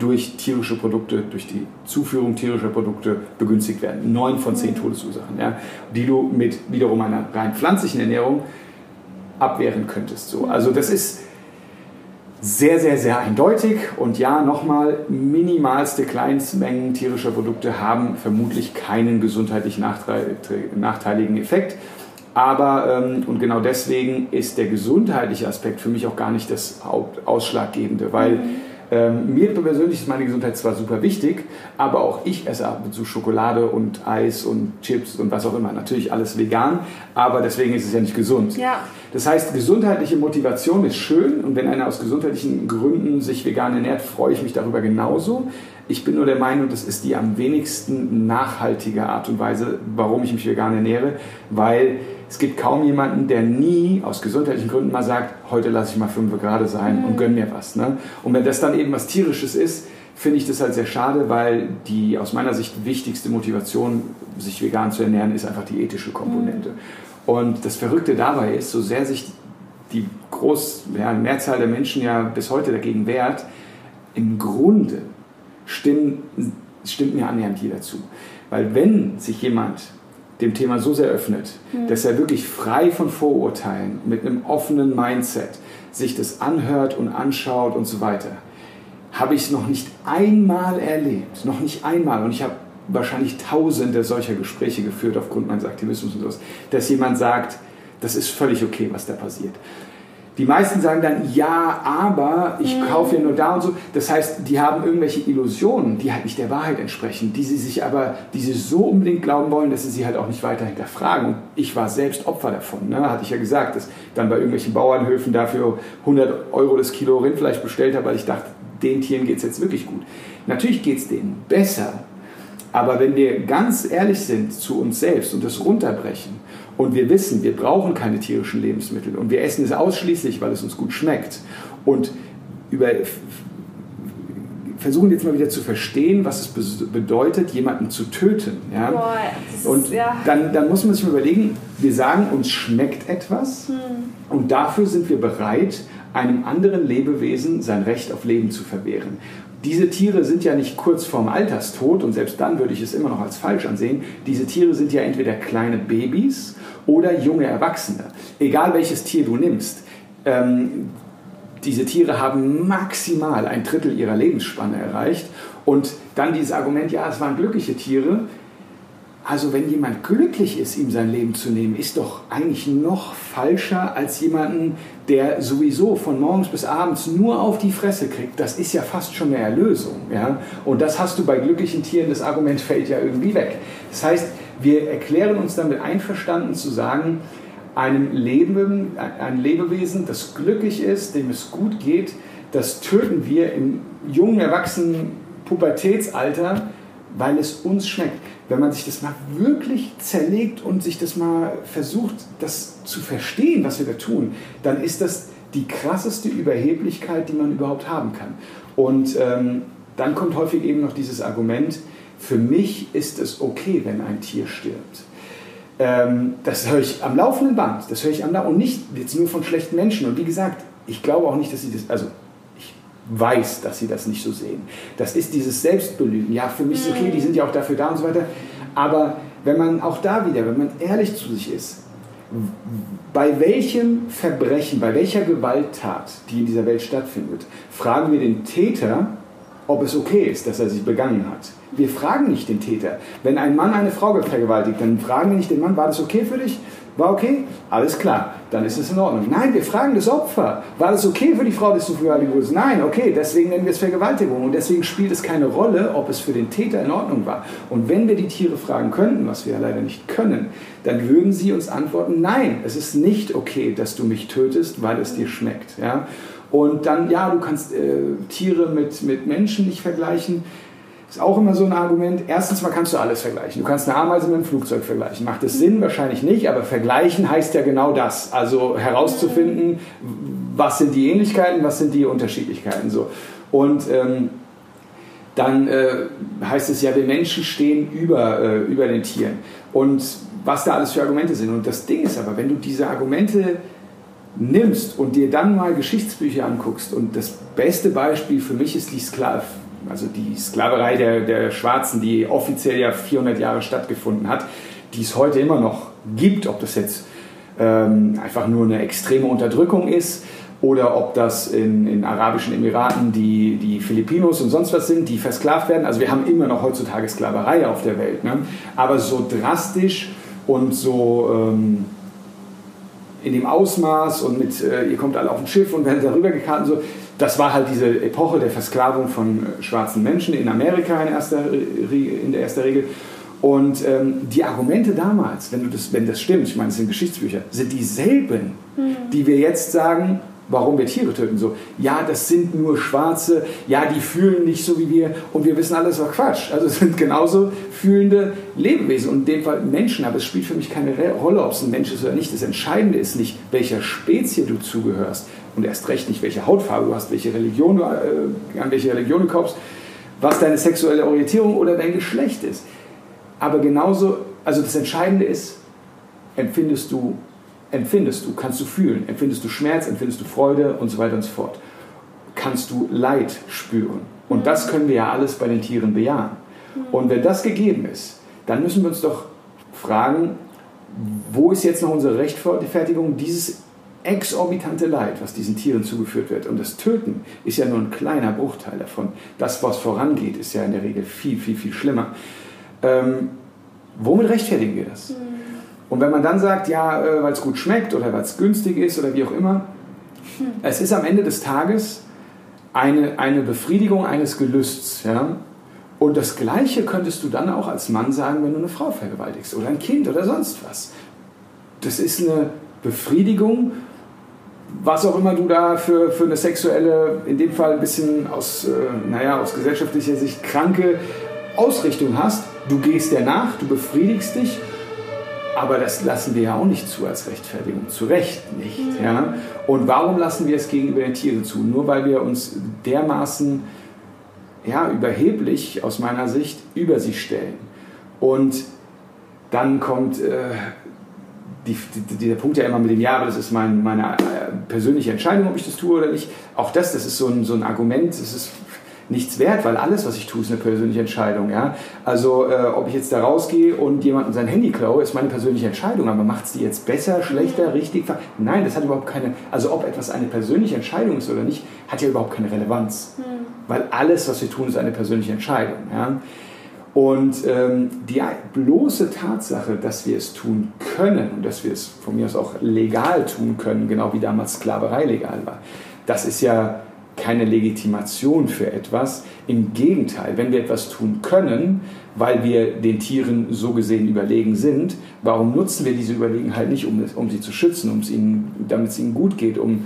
durch tierische Produkte, durch die Zuführung tierischer Produkte begünstigt werden. Neun von zehn Todesursachen, ja, die du mit wiederum einer rein pflanzlichen Ernährung abwehren könntest. So. Also das ist sehr, sehr, sehr eindeutig. Und ja, nochmal, minimalste Kleinstmengen tierischer Produkte haben vermutlich keinen gesundheitlich nachteiligen Effekt. Aber, ähm, und genau deswegen ist der gesundheitliche Aspekt für mich auch gar nicht das Hauptausschlaggebende, weil mhm. Ähm, mir persönlich ist meine Gesundheit zwar super wichtig, aber auch ich esse ab und zu Schokolade und Eis und Chips und was auch immer. Natürlich alles vegan, aber deswegen ist es ja nicht gesund. Ja. Das heißt, gesundheitliche Motivation ist schön und wenn einer aus gesundheitlichen Gründen sich vegan ernährt, freue ich mich darüber genauso. Ich bin nur der Meinung, das ist die am wenigsten nachhaltige Art und Weise, warum ich mich vegan ernähre, weil es gibt kaum jemanden, der nie aus gesundheitlichen Gründen mal sagt, heute lasse ich mal fünf gerade sein mhm. und gönn mir was. Ne? Und wenn das dann eben was Tierisches ist, finde ich das halt sehr schade, weil die aus meiner Sicht wichtigste Motivation, sich vegan zu ernähren, ist einfach die ethische Komponente. Mhm. Und das Verrückte dabei ist, so sehr sich die groß, ja, Mehrzahl der Menschen ja bis heute dagegen wehrt, im Grunde stimmt, stimmt mir annähernd jeder zu. Weil wenn sich jemand dem Thema so sehr öffnet, mhm. dass er wirklich frei von Vorurteilen, mit einem offenen Mindset sich das anhört und anschaut und so weiter, habe ich es noch nicht einmal erlebt, noch nicht einmal. Und ich habe wahrscheinlich tausende solcher Gespräche geführt aufgrund meines Aktivismus und sowas, dass jemand sagt, das ist völlig okay, was da passiert. Die meisten sagen dann, ja, aber ich mhm. kaufe ja nur da und so. Das heißt, die haben irgendwelche Illusionen, die halt nicht der Wahrheit entsprechen, die sie sich aber, die sie so unbedingt glauben wollen, dass sie sie halt auch nicht weiter hinterfragen. Und ich war selbst Opfer davon, ne? hatte ich ja gesagt, dass dann bei irgendwelchen Bauernhöfen dafür 100 Euro das Kilo Rindfleisch bestellt habe, weil ich dachte, den Tieren geht es jetzt wirklich gut. Natürlich geht es denen besser, aber wenn wir ganz ehrlich sind zu uns selbst und das runterbrechen, und wir wissen, wir brauchen keine tierischen Lebensmittel und wir essen es ausschließlich, weil es uns gut schmeckt. Und über, versuchen jetzt mal wieder zu verstehen, was es bedeutet, jemanden zu töten. Ja? Boah, und ja. dann, dann muss man sich mal überlegen, wir sagen, uns schmeckt etwas hm. und dafür sind wir bereit, einem anderen Lebewesen sein Recht auf Leben zu verwehren. Diese Tiere sind ja nicht kurz vorm Alterstod und selbst dann würde ich es immer noch als falsch ansehen. Diese Tiere sind ja entweder kleine Babys oder junge Erwachsene. Egal welches Tier du nimmst. Ähm, diese Tiere haben maximal ein Drittel ihrer Lebensspanne erreicht. Und dann dieses Argument, ja, es waren glückliche Tiere. Also wenn jemand glücklich ist, ihm sein Leben zu nehmen, ist doch eigentlich noch falscher als jemanden, der sowieso von morgens bis abends nur auf die Fresse kriegt. Das ist ja fast schon eine Erlösung. Ja? Und das hast du bei glücklichen Tieren, das Argument fällt ja irgendwie weg. Das heißt, wir erklären uns damit einverstanden zu sagen, einem Leben, ein Lebewesen, das glücklich ist, dem es gut geht, das töten wir im jungen, erwachsenen Pubertätsalter, weil es uns schmeckt. Wenn man sich das mal wirklich zerlegt und sich das mal versucht, das zu verstehen, was wir da tun, dann ist das die krasseste Überheblichkeit, die man überhaupt haben kann. Und ähm, dann kommt häufig eben noch dieses Argument, für mich ist es okay, wenn ein Tier stirbt. Ähm, das höre ich am laufenden Band, das höre ich am laufenden und nicht jetzt nur von schlechten Menschen. Und wie gesagt, ich glaube auch nicht, dass sie das, also ich weiß, dass sie das nicht so sehen. Das ist dieses Selbstbelügen. Ja, für mich ist es okay, die sind ja auch dafür da und so weiter. Aber wenn man auch da wieder, wenn man ehrlich zu sich ist, bei welchem Verbrechen, bei welcher Gewalttat, die in dieser Welt stattfindet, fragen wir den Täter, ob es okay ist, dass er sie begangen hat. Wir fragen nicht den Täter. Wenn ein Mann eine Frau vergewaltigt, dann fragen wir nicht den Mann, war das okay für dich? War okay? Alles klar, dann ist es in Ordnung. Nein, wir fragen das Opfer. War das okay für die Frau, dass du vergewaltigt wurdest? Nein, okay, deswegen nennen wir es Vergewaltigung. Und deswegen spielt es keine Rolle, ob es für den Täter in Ordnung war. Und wenn wir die Tiere fragen könnten, was wir ja leider nicht können, dann würden sie uns antworten, nein, es ist nicht okay, dass du mich tötest, weil es dir schmeckt. Ja? Und dann, ja, du kannst äh, Tiere mit, mit Menschen nicht vergleichen. Ist auch immer so ein Argument. Erstens mal kannst du alles vergleichen. Du kannst eine Ameise mit einem Flugzeug vergleichen. Macht es Sinn? Wahrscheinlich nicht, aber vergleichen heißt ja genau das. Also herauszufinden, was sind die Ähnlichkeiten, was sind die Unterschiedlichkeiten. So. Und ähm, dann äh, heißt es ja, wir Menschen stehen über, äh, über den Tieren. Und was da alles für Argumente sind. Und das Ding ist aber, wenn du diese Argumente nimmst und dir dann mal Geschichtsbücher anguckst, und das beste Beispiel für mich ist die Sklav, also die Sklaverei der, der Schwarzen, die offiziell ja 400 Jahre stattgefunden hat, die es heute immer noch gibt, ob das jetzt ähm, einfach nur eine extreme Unterdrückung ist oder ob das in, in arabischen Emiraten die, die Filipinos und sonst was sind, die versklavt werden. Also wir haben immer noch heutzutage Sklaverei auf der Welt, ne? aber so drastisch und so... Ähm, in dem Ausmaß und mit, äh, ihr kommt alle auf ein Schiff und werdet darüber gekarrt und so, das war halt diese Epoche der Versklavung von äh, schwarzen Menschen in Amerika in, erster, in der ersten Regel. Und ähm, die Argumente damals, wenn, du das, wenn das stimmt, ich meine, es sind Geschichtsbücher, sind dieselben, mhm. die wir jetzt sagen, warum wir Tiere töten. So, ja, das sind nur Schwarze, ja, die fühlen nicht so wie wir und wir wissen alles war Quatsch. Also es sind genauso fühlende Lebewesen und in dem Fall Menschen, aber es spielt für mich keine Rolle, ob es ein Mensch ist oder nicht. Das Entscheidende ist nicht, welcher Spezie du zugehörst und erst recht nicht, welche Hautfarbe du hast, welche Religion du, äh, an welche Religion du glaubst, was deine sexuelle Orientierung oder dein Geschlecht ist. Aber genauso, also das Entscheidende ist, empfindest du empfindest du, kannst du fühlen, empfindest du Schmerz, empfindest du Freude und so weiter und so fort. Kannst du Leid spüren. Und das können wir ja alles bei den Tieren bejahen. Und wenn das gegeben ist, dann müssen wir uns doch fragen, wo ist jetzt noch unsere Rechtfertigung, dieses exorbitante Leid, was diesen Tieren zugeführt wird. Und das Töten ist ja nur ein kleiner Bruchteil davon. Das, was vorangeht, ist ja in der Regel viel, viel, viel schlimmer. Ähm, womit rechtfertigen wir das? Mhm. Und wenn man dann sagt, ja, äh, weil es gut schmeckt oder weil es günstig ist oder wie auch immer, hm. es ist am Ende des Tages eine, eine Befriedigung eines Gelüsts. Ja? Und das Gleiche könntest du dann auch als Mann sagen, wenn du eine Frau vergewaltigst oder ein Kind oder sonst was. Das ist eine Befriedigung, was auch immer du da für, für eine sexuelle, in dem Fall ein bisschen aus, äh, naja, aus gesellschaftlicher Sicht kranke Ausrichtung hast. Du gehst der nach, du befriedigst dich aber das lassen wir ja auch nicht zu als Rechtfertigung. Zu Recht nicht. Mhm. Ja? Und warum lassen wir es gegenüber den Tieren zu? Nur weil wir uns dermaßen ja, überheblich aus meiner Sicht über sie stellen. Und dann kommt äh, die, die, dieser Punkt ja immer mit dem Ja, aber das ist mein, meine äh, persönliche Entscheidung, ob ich das tue oder nicht. Auch das, das ist so ein, so ein Argument, das ist nichts wert, weil alles, was ich tue, ist eine persönliche Entscheidung. Ja? Also äh, ob ich jetzt da rausgehe und jemandem sein Handy klaue, ist meine persönliche Entscheidung. Aber macht es die jetzt besser, schlechter, richtig? Nein, das hat überhaupt keine, also ob etwas eine persönliche Entscheidung ist oder nicht, hat ja überhaupt keine Relevanz. Mhm. Weil alles, was wir tun, ist eine persönliche Entscheidung. Ja? Und ähm, die bloße Tatsache, dass wir es tun können und dass wir es von mir aus auch legal tun können, genau wie damals Sklaverei legal war, das ist ja keine Legitimation für etwas. Im Gegenteil, wenn wir etwas tun können, weil wir den Tieren so gesehen überlegen sind, warum nutzen wir diese Überlegenheit nicht, um, um sie zu schützen, um es ihnen, damit es ihnen gut geht, um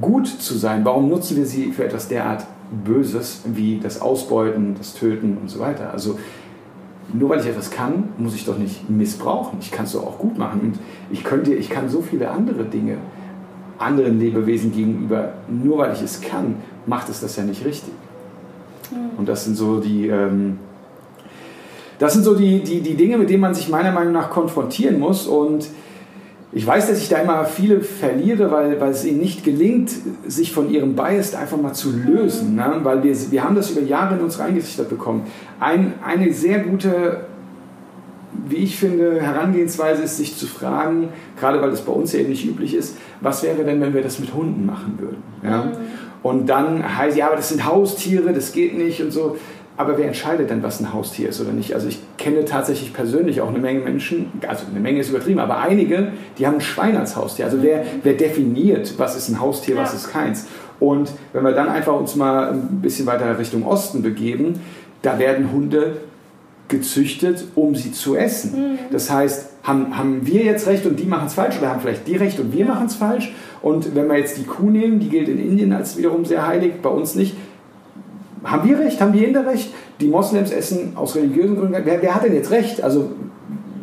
gut zu sein? Warum nutzen wir sie für etwas derart Böses wie das Ausbeuten, das Töten und so weiter? Also nur weil ich etwas kann, muss ich doch nicht missbrauchen. Ich kann es doch auch gut machen. Und ich, könnte, ich kann so viele andere Dinge anderen Lebewesen gegenüber, nur weil ich es kann, macht es das ja nicht richtig. Mhm. Und das sind so die, ähm, das sind so die, die, die Dinge, mit denen man sich meiner Meinung nach konfrontieren muss. Und ich weiß, dass ich da immer viele verliere, weil, weil es ihnen nicht gelingt, sich von ihrem Bias einfach mal zu lösen. Ne? Weil wir, wir haben das über Jahre in uns reingesichert bekommen. Ein, eine sehr gute wie ich finde, Herangehensweise ist, sich zu fragen, gerade weil das bei uns ja eben nicht üblich ist, was wäre denn, wenn wir das mit Hunden machen würden? Ja? Mhm. Und dann heißt, ja, aber das sind Haustiere, das geht nicht und so. Aber wer entscheidet denn, was ein Haustier ist oder nicht? Also ich kenne tatsächlich persönlich auch eine Menge Menschen, also eine Menge ist übertrieben, aber einige, die haben ein Schwein als Haustier. Also wer, wer definiert, was ist ein Haustier, was ist keins? Und wenn wir dann einfach uns mal ein bisschen weiter Richtung Osten begeben, da werden Hunde gezüchtet, um sie zu essen. Mhm. Das heißt, haben, haben wir jetzt recht und die machen es falsch oder haben vielleicht die recht und wir machen es falsch? Und wenn wir jetzt die Kuh nehmen, die gilt in Indien als wiederum sehr heilig, bei uns nicht. Haben wir recht? Haben die Inder recht? Die Moslems essen aus religiösen Gründen. Wer, wer hat denn jetzt recht? Also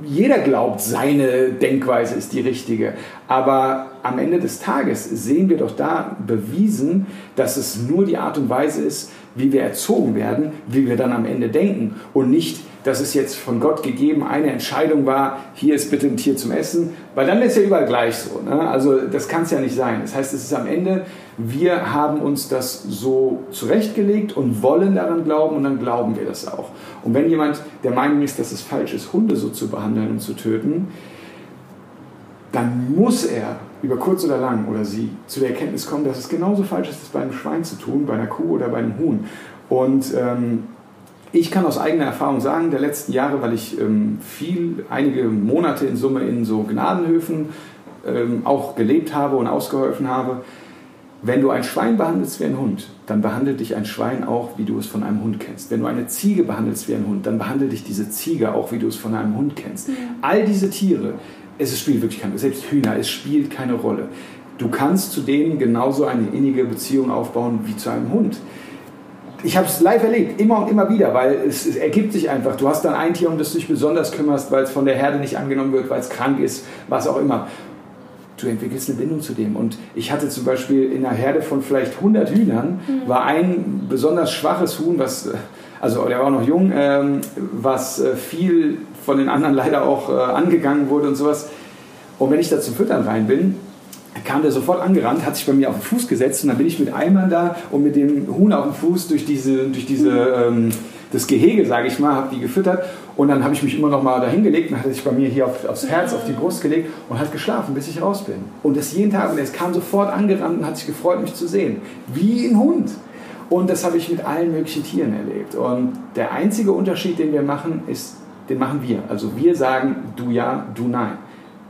jeder glaubt, seine Denkweise ist die richtige. Aber am Ende des Tages sehen wir doch da bewiesen, dass es nur die Art und Weise ist, wie wir erzogen werden, wie wir dann am Ende denken und nicht dass es jetzt von Gott gegeben eine Entscheidung war, hier ist bitte ein Tier zum Essen, weil dann ist ja überall gleich so. Ne? Also das kann es ja nicht sein. Das heißt, es ist am Ende, wir haben uns das so zurechtgelegt und wollen daran glauben und dann glauben wir das auch. Und wenn jemand der Meinung ist, dass es falsch ist, Hunde so zu behandeln und zu töten, dann muss er über kurz oder lang oder sie zu der Erkenntnis kommen, dass es genauso falsch ist, das bei einem Schwein zu tun, bei einer Kuh oder bei einem Huhn. Und ähm, ich kann aus eigener Erfahrung sagen, der letzten Jahre, weil ich ähm, viel, einige Monate in Summe in so Gnadenhöfen ähm, auch gelebt habe und ausgeholfen habe, wenn du ein Schwein behandelst wie ein Hund, dann behandelt dich ein Schwein auch, wie du es von einem Hund kennst. Wenn du eine Ziege behandelst wie ein Hund, dann behandelt dich diese Ziege auch, wie du es von einem Hund kennst. Mhm. All diese Tiere, es spielt wirklich keine selbst Hühner, es spielt keine Rolle. Du kannst zu denen genauso eine innige Beziehung aufbauen wie zu einem Hund. Ich habe es live erlebt, immer und immer wieder, weil es, es, ergibt sich einfach. Du hast dann ein Tier, um das du dich besonders kümmerst, weil es von der Herde nicht angenommen wird, weil es krank ist, was auch immer du entwickelst eine Bindung zu dem. Und ich hatte zum Beispiel in einer Herde von vielleicht 100 Hühnern, mhm. war ein besonders schwaches Huhn, was, also der war noch jung, ähm, was äh, viel von den anderen leider auch äh, angegangen wurde und sowas. Und wenn ich da zum Füttern rein bin, kam der sofort angerannt, hat sich bei mir auf den Fuß gesetzt und dann bin ich mit Eimern da und mit dem Huhn auf dem Fuß durch diese, durch diese ähm, das Gehege, sage ich mal, habe die gefüttert und dann habe ich mich immer noch mal dahingelegt und hat sich bei mir hier auf, aufs Herz, auf die Brust gelegt und hat geschlafen, bis ich raus bin. Und das jeden Tag und er kam sofort angerannt und hat sich gefreut, mich zu sehen. Wie ein Hund. Und das habe ich mit allen möglichen Tieren erlebt. Und der einzige Unterschied, den wir machen, ist, den machen wir. Also wir sagen du ja, du nein.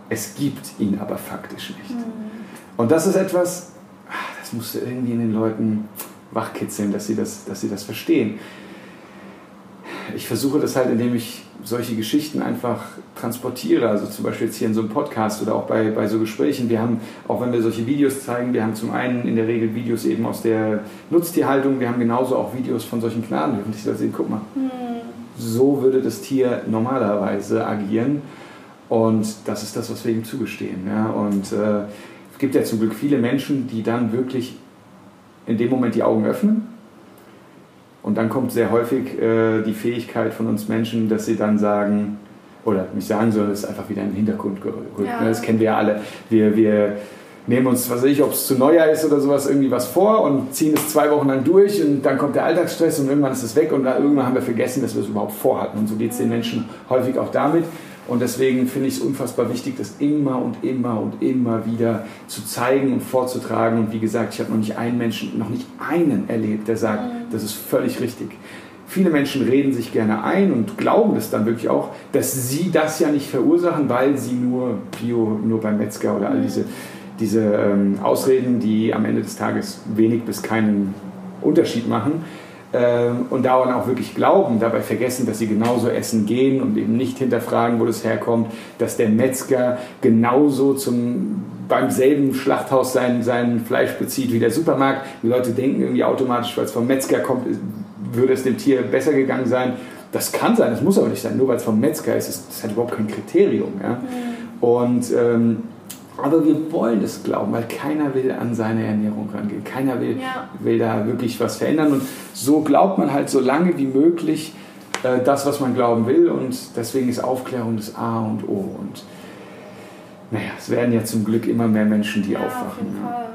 Es gibt ihn aber faktisch nicht. Mhm. Und das ist etwas, das musste irgendwie in den Leuten wachkitzeln, dass sie das, dass sie das verstehen ich versuche das halt, indem ich solche Geschichten einfach transportiere. Also zum Beispiel jetzt hier in so einem Podcast oder auch bei, bei so Gesprächen. Wir haben, auch wenn wir solche Videos zeigen, wir haben zum einen in der Regel Videos eben aus der Nutztierhaltung, wir haben genauso auch Videos von solchen Gnadenhöfen. Ich sage, guck mal, hm. so würde das Tier normalerweise agieren. Und das ist das, was wir ihm zugestehen. Ja? Und äh, gibt ja zum Glück viele Menschen, die dann wirklich in dem Moment die Augen öffnen und dann kommt sehr häufig äh, die Fähigkeit von uns Menschen, dass sie dann sagen, oder nicht sagen, sondern es ist einfach wieder in den Hintergrund gerückt. Ja. Ne? Das kennen wir ja alle. Wir, wir nehmen uns, was weiß ich, ob es zu Neujahr ist oder sowas, irgendwie was vor und ziehen es zwei Wochen lang durch und dann kommt der Alltagsstress und irgendwann ist es weg und irgendwann haben wir vergessen, dass wir es überhaupt vorhatten. Und so geht es den Menschen häufig auch damit. Und deswegen finde ich es unfassbar wichtig, das immer und immer und immer wieder zu zeigen und vorzutragen. Und wie gesagt, ich habe noch nicht einen Menschen, noch nicht einen erlebt, der sagt, mhm. das ist völlig richtig. Viele Menschen reden sich gerne ein und glauben es dann wirklich auch, dass sie das ja nicht verursachen, weil sie nur Bio, nur beim Metzger oder all mhm. diese, diese ähm, Ausreden, die am Ende des Tages wenig bis keinen Unterschied machen und daran auch wirklich glauben, dabei vergessen, dass sie genauso essen gehen und eben nicht hinterfragen, wo das herkommt, dass der Metzger genauso zum, beim selben Schlachthaus sein, sein Fleisch bezieht wie der Supermarkt. Die Leute denken irgendwie automatisch, weil es vom Metzger kommt, würde es dem Tier besser gegangen sein. Das kann sein, das muss aber nicht sein. Nur weil es vom Metzger ist, ist das halt überhaupt kein Kriterium. Ja? Mhm. Und ähm, aber wir wollen es glauben, weil keiner will an seine Ernährung rangehen. Keiner will, ja. will da wirklich was verändern. Und so glaubt man halt so lange wie möglich äh, das, was man glauben will. Und deswegen ist Aufklärung das A und O. Und naja, es werden ja zum Glück immer mehr Menschen, die ja, aufwachen. Auf jeden Fall.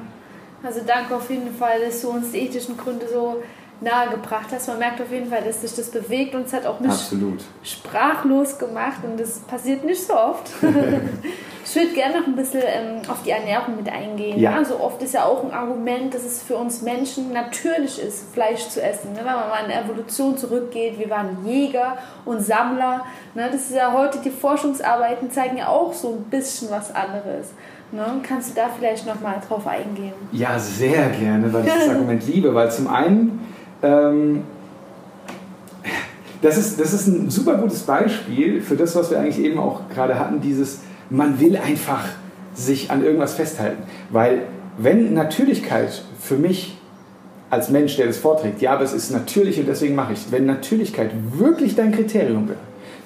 Also danke auf jeden Fall, dass du uns die ethischen Gründe so nahegebracht hast. Man merkt auf jeden Fall, dass sich das bewegt und es hat auch mich Absolut. sprachlos gemacht und das passiert nicht so oft. ich würde gerne noch ein bisschen ähm, auf die Ernährung mit eingehen. Ja. Also oft ist ja auch ein Argument, dass es für uns Menschen natürlich ist, Fleisch zu essen. Ne? Wenn man mal in der Evolution zurückgeht, wir waren Jäger und Sammler. Ne? Das ist ja heute, die Forschungsarbeiten zeigen ja auch so ein bisschen was anderes. Ne? Kannst du da vielleicht noch mal drauf eingehen? Ja, sehr gerne, weil ich das Argument liebe. Weil zum einen ähm, das, ist, das ist ein super gutes Beispiel für das, was wir eigentlich eben auch gerade hatten, dieses, man will einfach sich an irgendwas festhalten. Weil wenn Natürlichkeit für mich als Mensch, der das vorträgt, ja, aber es ist natürlich und deswegen mache ich es, wenn Natürlichkeit wirklich dein Kriterium wäre,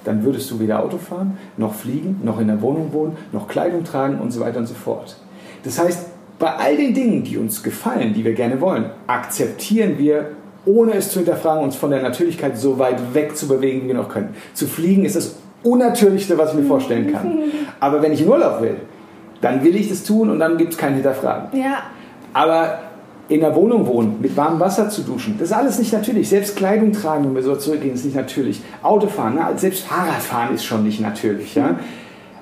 dann würdest du weder Auto fahren, noch fliegen, noch in der Wohnung wohnen, noch Kleidung tragen und so weiter und so fort. Das heißt, bei all den Dingen, die uns gefallen, die wir gerne wollen, akzeptieren wir ohne es zu hinterfragen, uns von der Natürlichkeit so weit weg zu bewegen, wie wir noch können. Zu fliegen ist das Unnatürlichste, was ich mir vorstellen kann. Aber wenn ich in Urlaub will, dann will ich das tun und dann gibt es kein Hinterfragen. Ja. Aber in der Wohnung wohnen, mit warmem Wasser zu duschen, das ist alles nicht natürlich. Selbst Kleidung tragen, wenn wir so zurückgehen, ist nicht natürlich. Autofahren, na, selbst Fahrradfahren ist schon nicht natürlich. Ja?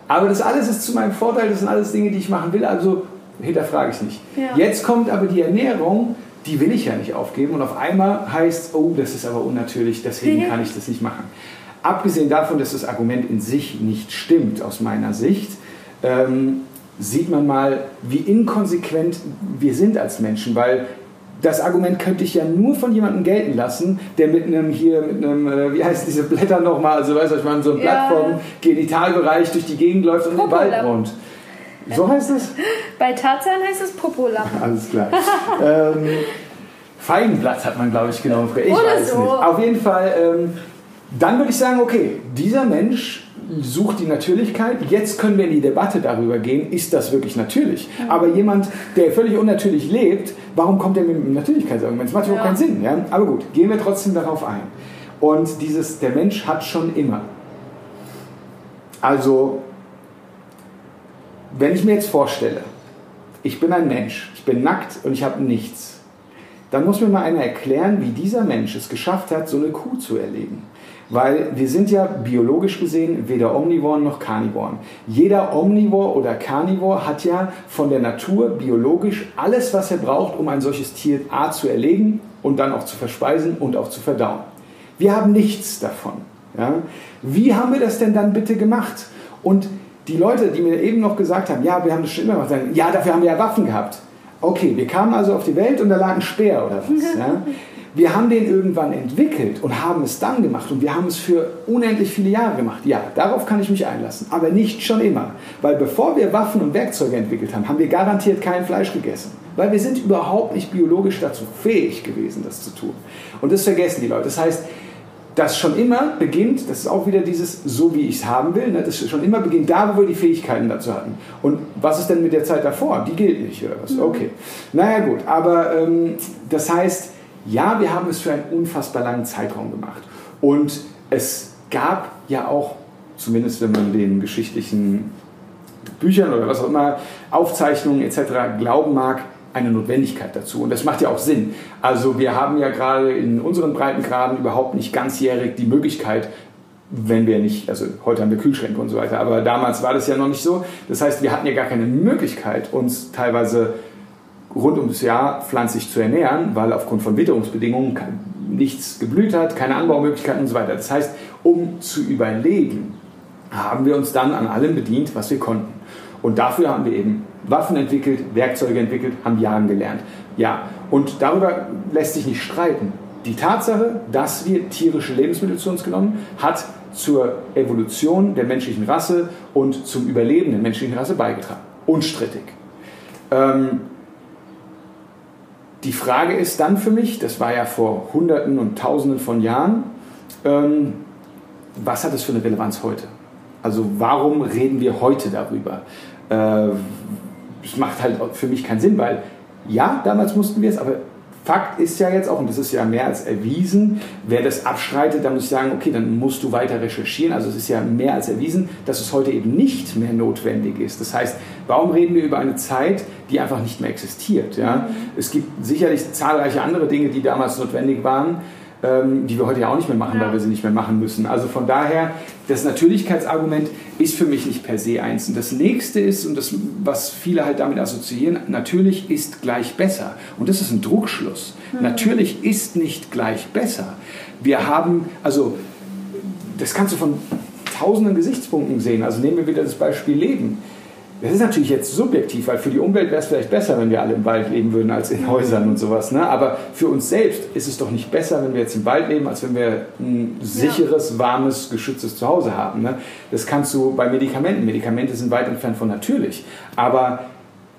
Aber das alles ist zu meinem Vorteil, das sind alles Dinge, die ich machen will, also hinterfrage ich nicht. Ja. Jetzt kommt aber die Ernährung, die will ich ja nicht aufgeben. Und auf einmal heißt, oh, das ist aber unnatürlich, deswegen kann ich das nicht machen. Abgesehen davon, dass das Argument in sich nicht stimmt, aus meiner Sicht, ähm, sieht man mal, wie inkonsequent wir sind als Menschen, weil das Argument könnte ich ja nur von jemandem gelten lassen, der mit einem hier, mit einem, äh, wie heißt diese Blätter nochmal, also weißt du, ich meine, so ein Blatt ja. vom Genitalbereich durch die Gegend läuft und den Wald wohnt. So heißt es? Bei Tarzan heißt es Popolam. Alles klar. ähm, Feigenblatt hat man, glaube ich, genau. Ich Oder weiß so. nicht. Auf jeden Fall, ähm, dann würde ich sagen, okay, dieser Mensch sucht die Natürlichkeit. Jetzt können wir in die Debatte darüber gehen, ist das wirklich natürlich? Mhm. Aber jemand, der völlig unnatürlich lebt, warum kommt er mit einem Natürlichkeitsargument? Das macht überhaupt ja. keinen Sinn. Ja? Aber gut, gehen wir trotzdem darauf ein. Und dieses, der Mensch hat schon immer. Also, wenn ich mir jetzt vorstelle, ich bin ein Mensch, ich bin nackt und ich habe nichts, dann muss mir mal einer erklären, wie dieser Mensch es geschafft hat, so eine Kuh zu erlegen. Weil wir sind ja biologisch gesehen weder Omnivoren noch Carnivoren. Jeder Omnivor oder Carnivor hat ja von der Natur biologisch alles, was er braucht, um ein solches Tier A zu erlegen und dann auch zu verspeisen und auch zu verdauen. Wir haben nichts davon. Ja? Wie haben wir das denn dann bitte gemacht? Und die Leute, die mir eben noch gesagt haben, ja, wir haben das schon immer gemacht, sagen, ja, dafür haben wir ja Waffen gehabt. Okay, wir kamen also auf die Welt und da lag ein Speer oder was. Ja? Wir haben den irgendwann entwickelt und haben es dann gemacht und wir haben es für unendlich viele Jahre gemacht. Ja, darauf kann ich mich einlassen, aber nicht schon immer. Weil bevor wir Waffen und Werkzeuge entwickelt haben, haben wir garantiert kein Fleisch gegessen. Weil wir sind überhaupt nicht biologisch dazu fähig gewesen, das zu tun. Und das vergessen die Leute. Das heißt, das schon immer beginnt, das ist auch wieder dieses, so wie ich es haben will, ne, das schon immer beginnt da, wo wir die Fähigkeiten dazu hatten. Und was ist denn mit der Zeit davor? Die gilt nicht, oder was? Mhm. Okay. Naja, gut, aber ähm, das heißt, ja, wir haben es für einen unfassbar langen Zeitraum gemacht. Und es gab ja auch, zumindest wenn man den geschichtlichen Büchern oder was auch immer, Aufzeichnungen etc. glauben mag, eine Notwendigkeit dazu. Und das macht ja auch Sinn. Also wir haben ja gerade in unseren Breitengraden überhaupt nicht ganzjährig die Möglichkeit, wenn wir nicht, also heute haben wir Kühlschränke und so weiter, aber damals war das ja noch nicht so. Das heißt, wir hatten ja gar keine Möglichkeit, uns teilweise rund ums Jahr pflanzlich zu ernähren, weil aufgrund von Witterungsbedingungen nichts geblüht hat, keine Anbaumöglichkeiten und so weiter. Das heißt, um zu überleben, haben wir uns dann an allem bedient, was wir konnten. Und dafür haben wir eben Waffen entwickelt, Werkzeuge entwickelt, haben Jagen gelernt. Ja, und darüber lässt sich nicht streiten. Die Tatsache, dass wir tierische Lebensmittel zu uns genommen, hat zur Evolution der menschlichen Rasse und zum Überleben der menschlichen Rasse beigetragen. Unstrittig. Ähm, die Frage ist dann für mich, das war ja vor Hunderten und Tausenden von Jahren, ähm, was hat es für eine Relevanz heute? Also warum reden wir heute darüber? Äh, es macht halt für mich keinen Sinn, weil ja, damals mussten wir es, aber Fakt ist ja jetzt auch, und das ist ja mehr als erwiesen, wer das abstreitet, dann muss ich sagen, okay, dann musst du weiter recherchieren. Also es ist ja mehr als erwiesen, dass es heute eben nicht mehr notwendig ist. Das heißt, warum reden wir über eine Zeit, die einfach nicht mehr existiert? Ja? Mhm. Es gibt sicherlich zahlreiche andere Dinge, die damals notwendig waren ähm, die wir heute ja auch nicht mehr machen, ja. weil wir sie nicht mehr machen müssen. Also von daher, das Natürlichkeitsargument ist für mich nicht per se eins. Und das nächste ist, und das, was viele halt damit assoziieren, natürlich ist gleich besser. Und das ist ein Druckschluss. Mhm. Natürlich ist nicht gleich besser. Wir haben, also, das kannst du von tausenden Gesichtspunkten sehen. Also nehmen wir wieder das Beispiel Leben. Das ist natürlich jetzt subjektiv, weil für die Umwelt wäre es vielleicht besser, wenn wir alle im Wald leben würden, als in Häusern und sowas. Ne? Aber für uns selbst ist es doch nicht besser, wenn wir jetzt im Wald leben, als wenn wir ein sicheres, warmes, geschütztes Zuhause haben. Ne? Das kannst du bei Medikamenten. Medikamente sind weit entfernt von natürlich. Aber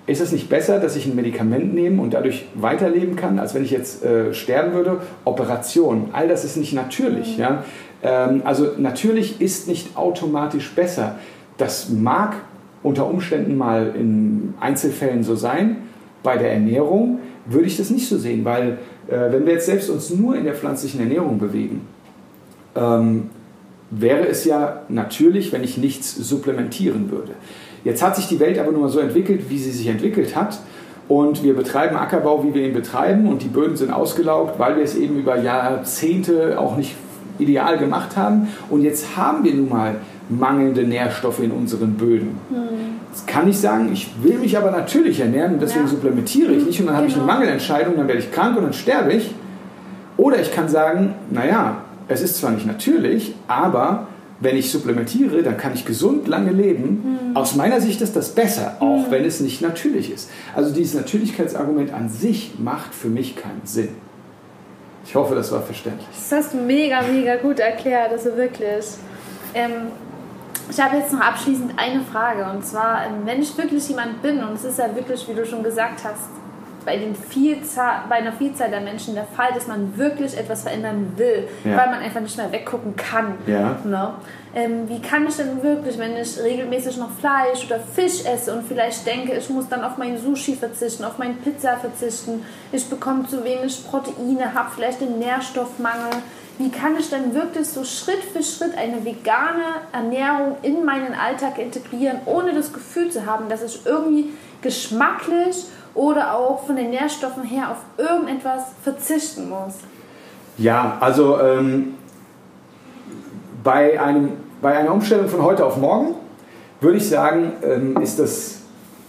ist es nicht besser, dass ich ein Medikament nehme und dadurch weiterleben kann, als wenn ich jetzt äh, sterben würde? Operation, all das ist nicht natürlich. Ja? Ähm, also natürlich ist nicht automatisch besser. Das mag unter Umständen mal in Einzelfällen so sein. Bei der Ernährung würde ich das nicht so sehen, weil äh, wenn wir jetzt selbst uns nur in der pflanzlichen Ernährung bewegen, ähm, wäre es ja natürlich, wenn ich nichts supplementieren würde. Jetzt hat sich die Welt aber nur mal so entwickelt, wie sie sich entwickelt hat. Und wir betreiben Ackerbau, wie wir ihn betreiben. Und die Böden sind ausgelaugt, weil wir es eben über Jahrzehnte auch nicht ideal gemacht haben. Und jetzt haben wir nun mal mangelnde Nährstoffe in unseren Böden. Hm. Jetzt kann ich sagen, ich will mich aber natürlich ernähren und deswegen ja. supplementiere ich nicht und dann habe ich eine genau. Mangelentscheidung, dann werde ich krank und dann sterbe ich. Oder ich kann sagen, naja, es ist zwar nicht natürlich, aber wenn ich supplementiere, dann kann ich gesund lange leben. Mhm. Aus meiner Sicht ist das besser, auch mhm. wenn es nicht natürlich ist. Also dieses Natürlichkeitsargument an sich macht für mich keinen Sinn. Ich hoffe, das war verständlich. Das hast du mega, mega gut erklärt, also wirklich. Ähm, ich habe jetzt noch abschließend eine Frage und zwar, ähm, wenn ich wirklich jemand bin und es ist ja wirklich, wie du schon gesagt hast, bei, den Vielzahl, bei einer Vielzahl der Menschen der Fall, dass man wirklich etwas verändern will, ja. weil man einfach nicht mehr weggucken kann. Ja. Ne? Ähm, wie kann ich denn wirklich, wenn ich regelmäßig noch Fleisch oder Fisch esse und vielleicht denke, ich muss dann auf meinen Sushi verzichten, auf meinen Pizza verzichten, ich bekomme zu wenig Proteine, habe vielleicht einen Nährstoffmangel, wie kann ich denn wirklich so Schritt für Schritt eine vegane Ernährung in meinen Alltag integrieren, ohne das Gefühl zu haben, dass ich irgendwie geschmacklich oder auch von den Nährstoffen her auf irgendetwas verzichten muss? Ja, also ähm, bei, einem, bei einer Umstellung von heute auf morgen würde ich sagen, ähm, ist das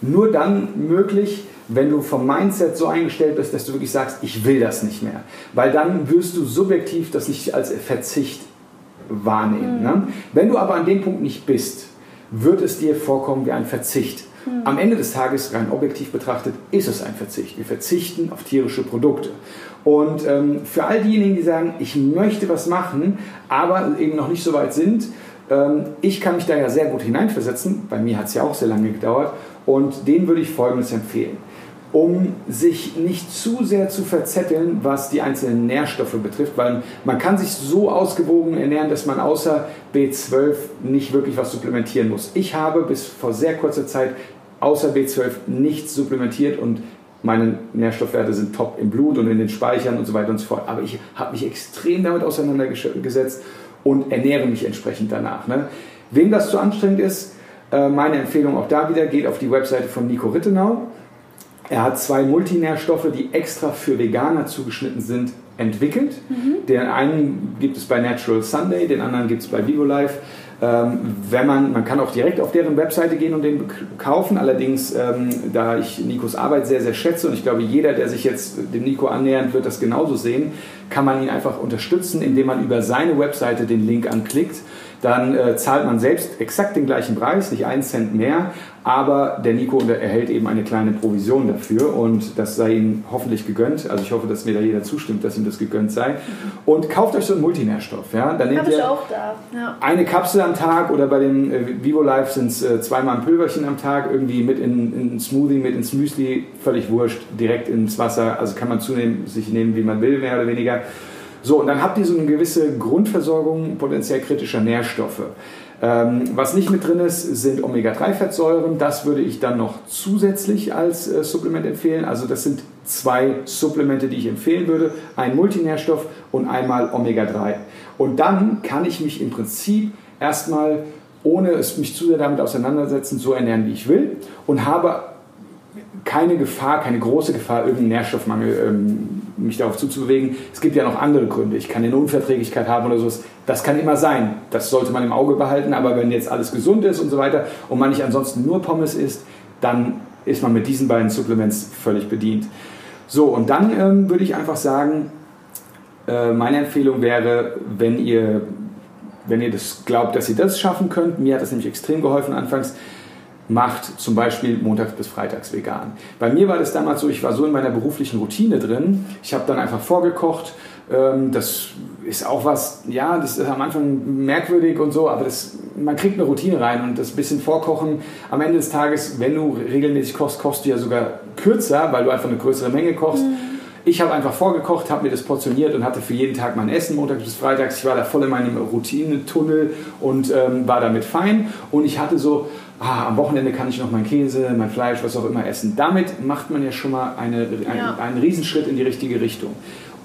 nur dann möglich, wenn du vom Mindset so eingestellt bist, dass du wirklich sagst, ich will das nicht mehr. Weil dann wirst du subjektiv das nicht als Verzicht wahrnehmen. Mhm. Ne? Wenn du aber an dem Punkt nicht bist, wird es dir vorkommen wie ein Verzicht. Am Ende des Tages, rein objektiv betrachtet, ist es ein Verzicht. Wir verzichten auf tierische Produkte. Und ähm, für all diejenigen, die sagen, ich möchte was machen, aber eben noch nicht so weit sind, ähm, ich kann mich da ja sehr gut hineinversetzen. Bei mir hat es ja auch sehr lange gedauert. Und denen würde ich Folgendes empfehlen um sich nicht zu sehr zu verzetteln, was die einzelnen Nährstoffe betrifft, weil man kann sich so ausgewogen ernähren, dass man außer B12 nicht wirklich was supplementieren muss. Ich habe bis vor sehr kurzer Zeit außer B12 nichts supplementiert und meine Nährstoffwerte sind top im Blut und in den Speichern und so weiter und so fort. Aber ich habe mich extrem damit auseinandergesetzt und ernähre mich entsprechend danach. Ne? Wem das zu anstrengend ist, äh, meine Empfehlung auch da wieder, geht auf die Webseite von Nico Rittenau er hat zwei Multinährstoffe, die extra für Veganer zugeschnitten sind, entwickelt. Mhm. Den einen gibt es bei Natural Sunday, den anderen gibt es bei VivoLife. Ähm, wenn man, man kann auch direkt auf deren Webseite gehen und den kaufen. Allerdings, ähm, da ich Nikos Arbeit sehr, sehr schätze und ich glaube, jeder, der sich jetzt dem Nico annähernd, wird das genauso sehen, kann man ihn einfach unterstützen, indem man über seine Webseite den Link anklickt dann äh, zahlt man selbst exakt den gleichen Preis, nicht einen Cent mehr, aber der Nico erhält eben eine kleine Provision dafür und das sei ihm hoffentlich gegönnt. Also ich hoffe, dass mir da jeder zustimmt, dass ihm das gegönnt sei. Und kauft euch so einen Multinährstoff. Ja? Dann nehmt ihr auch da. Ja. eine Kapsel am Tag oder bei dem äh, Vivo Life sind es äh, zweimal ein Pülverchen am Tag, irgendwie mit in, in Smoothie, mit ins Müsli, völlig wurscht, direkt ins Wasser. Also kann man zunehmen, sich nehmen, wie man will, mehr oder weniger. So, und dann habt ihr so eine gewisse Grundversorgung potenziell kritischer Nährstoffe. Ähm, was nicht mit drin ist, sind Omega-3-Fettsäuren. Das würde ich dann noch zusätzlich als äh, Supplement empfehlen. Also das sind zwei Supplemente, die ich empfehlen würde. Ein Multinährstoff und einmal Omega-3. Und dann kann ich mich im Prinzip erstmal, ohne es mich zu sehr damit auseinandersetzen, so ernähren, wie ich will und habe keine Gefahr, keine große Gefahr, irgendeinen Nährstoffmangel ähm, mich darauf zuzubewegen. Es gibt ja noch andere Gründe. Ich kann eine Unverträglichkeit haben oder sowas. Das kann immer sein. Das sollte man im Auge behalten. Aber wenn jetzt alles gesund ist und so weiter und man nicht ansonsten nur Pommes isst, dann ist man mit diesen beiden Supplements völlig bedient. So, und dann ähm, würde ich einfach sagen, äh, meine Empfehlung wäre, wenn ihr, wenn ihr das glaubt, dass ihr das schaffen könnt, mir hat das nämlich extrem geholfen anfangs, macht zum Beispiel montags bis freitags vegan. Bei mir war das damals so, ich war so in meiner beruflichen Routine drin, ich habe dann einfach vorgekocht, ähm, das ist auch was, ja, das ist am Anfang merkwürdig und so, aber das, man kriegt eine Routine rein und das bisschen Vorkochen, am Ende des Tages, wenn du regelmäßig kochst, kochst du ja sogar kürzer, weil du einfach eine größere Menge kochst. Mhm. Ich habe einfach vorgekocht, habe mir das portioniert und hatte für jeden Tag mein Essen, montags bis freitags. Ich war da voll in meinem Routinetunnel und ähm, war damit fein. Und ich hatte so, ah, am Wochenende kann ich noch mein Käse, mein Fleisch, was auch immer essen. Damit macht man ja schon mal eine, ein, ja. einen Riesenschritt in die richtige Richtung.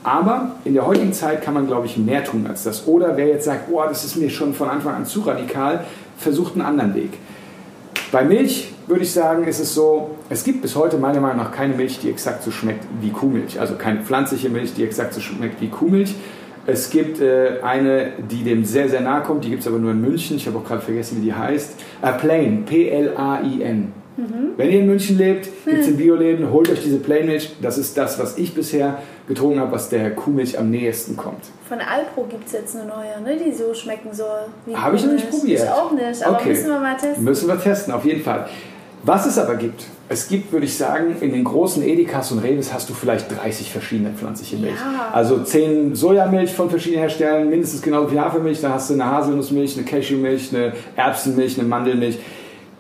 Aber in der heutigen Zeit kann man, glaube ich, mehr tun als das. Oder wer jetzt sagt, oh, das ist mir schon von Anfang an zu radikal, versucht einen anderen Weg. Bei Milch würde ich sagen, ist es so, es gibt bis heute meiner Meinung nach keine Milch, die exakt so schmeckt wie Kuhmilch. Also keine pflanzliche Milch, die exakt so schmeckt wie Kuhmilch. Es gibt äh, eine, die dem sehr, sehr nahe kommt, die gibt es aber nur in München. Ich habe auch gerade vergessen, wie die heißt. Äh, Plain, P-L-A-I-N. Mhm. Wenn ihr in München lebt, gibt es in Bioläden, holt euch diese Plainmilch. Das ist das, was ich bisher getrunken habe, was der Kuhmilch am nächsten kommt. Von Alpro gibt es jetzt eine neue, ne, die so schmecken soll. Habe ich noch nicht probiert. Ich auch nicht, aber okay. müssen wir mal testen. Müssen wir testen, auf jeden Fall. Was es aber gibt, es gibt, würde ich sagen, in den großen Edekas und Reves hast du vielleicht 30 verschiedene pflanzliche Milch. Ja. Also 10 Sojamilch von verschiedenen Herstellern, mindestens genauso wie Hafermilch. Dann hast du eine Haselnussmilch, eine Cashewmilch, eine Erbsenmilch, eine Mandelmilch.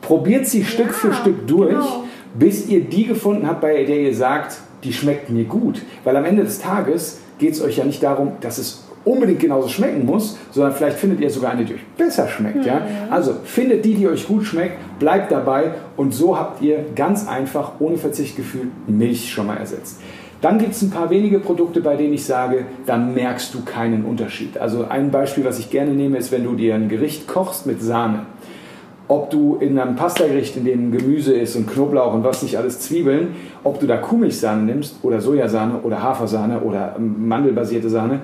Probiert sie ja, Stück für Stück durch, genau. bis ihr die gefunden habt, bei der ihr sagt, die schmeckt mir gut. Weil am Ende des Tages geht es euch ja nicht darum, dass es unbedingt genauso schmecken muss, sondern vielleicht findet ihr sogar eine, die euch besser schmeckt. Mhm. Ja? Also findet die, die euch gut schmeckt, bleibt dabei und so habt ihr ganz einfach ohne Verzichtgefühl Milch schon mal ersetzt. Dann gibt es ein paar wenige Produkte, bei denen ich sage, da merkst du keinen Unterschied. Also ein Beispiel, was ich gerne nehme, ist, wenn du dir ein Gericht kochst mit Sahne. Ob du in einem Pastagericht, in dem Gemüse ist und Knoblauch und was nicht alles, Zwiebeln, ob du da Kuhmilchsahne nimmst oder Sojasahne oder Hafersahne oder mandelbasierte Sahne,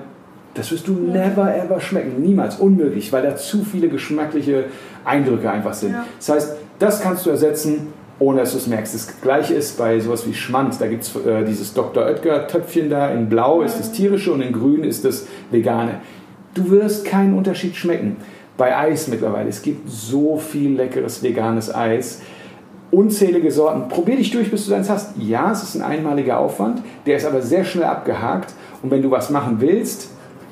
das wirst du never ever schmecken. Niemals. Unmöglich, weil da zu viele geschmackliche Eindrücke einfach sind. Ja. Das heißt, das kannst du ersetzen, ohne dass du es merkst. Das gleiche ist bei sowas wie Schmand. Da gibt es äh, dieses Dr. Oetker-Töpfchen da. In Blau ist das tierische und in Grün ist das vegane. Du wirst keinen Unterschied schmecken. Bei Eis mittlerweile. Es gibt so viel leckeres veganes Eis unzählige Sorten. Probier dich durch, bis du deins hast. Ja, es ist ein einmaliger Aufwand, der ist aber sehr schnell abgehakt. Und wenn du was machen willst,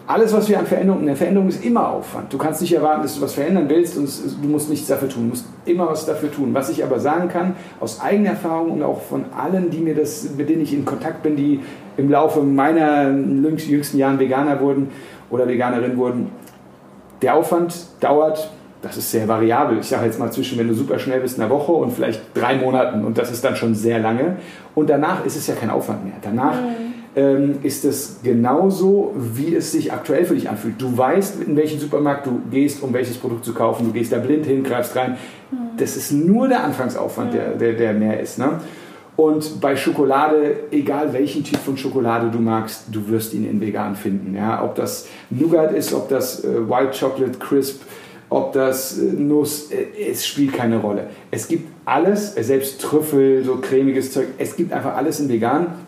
alles, was wir an Veränderungen, eine Veränderung ist immer Aufwand. Du kannst nicht erwarten, dass du was verändern willst und du musst nichts dafür tun. Du musst immer was dafür tun. Was ich aber sagen kann, aus eigener Erfahrung und auch von allen, die mir das, mit denen ich in Kontakt bin, die im Laufe meiner jüngsten Jahren Veganer wurden oder Veganerin wurden, der Aufwand dauert das ist sehr variabel. Ich sage jetzt mal zwischen, wenn du super schnell bist, einer Woche und vielleicht drei Monaten und das ist dann schon sehr lange. Und danach ist es ja kein Aufwand mehr. Danach mhm ähm, ist es genauso, wie es sich aktuell für dich anfühlt. Du weißt, in welchen Supermarkt du gehst, um welches Produkt zu kaufen. Du gehst da blind hin, greifst rein. Das ist nur der Anfangsaufwand, der, der, der mehr ist. Ne? Und bei Schokolade, egal welchen Typ von Schokolade du magst, du wirst ihn in vegan finden. Ja? Ob das Nougat ist, ob das äh, White Chocolate Crisp, ob das äh, Nuss, äh, es spielt keine Rolle. Es gibt alles, äh, selbst Trüffel, so cremiges Zeug, es gibt einfach alles in vegan.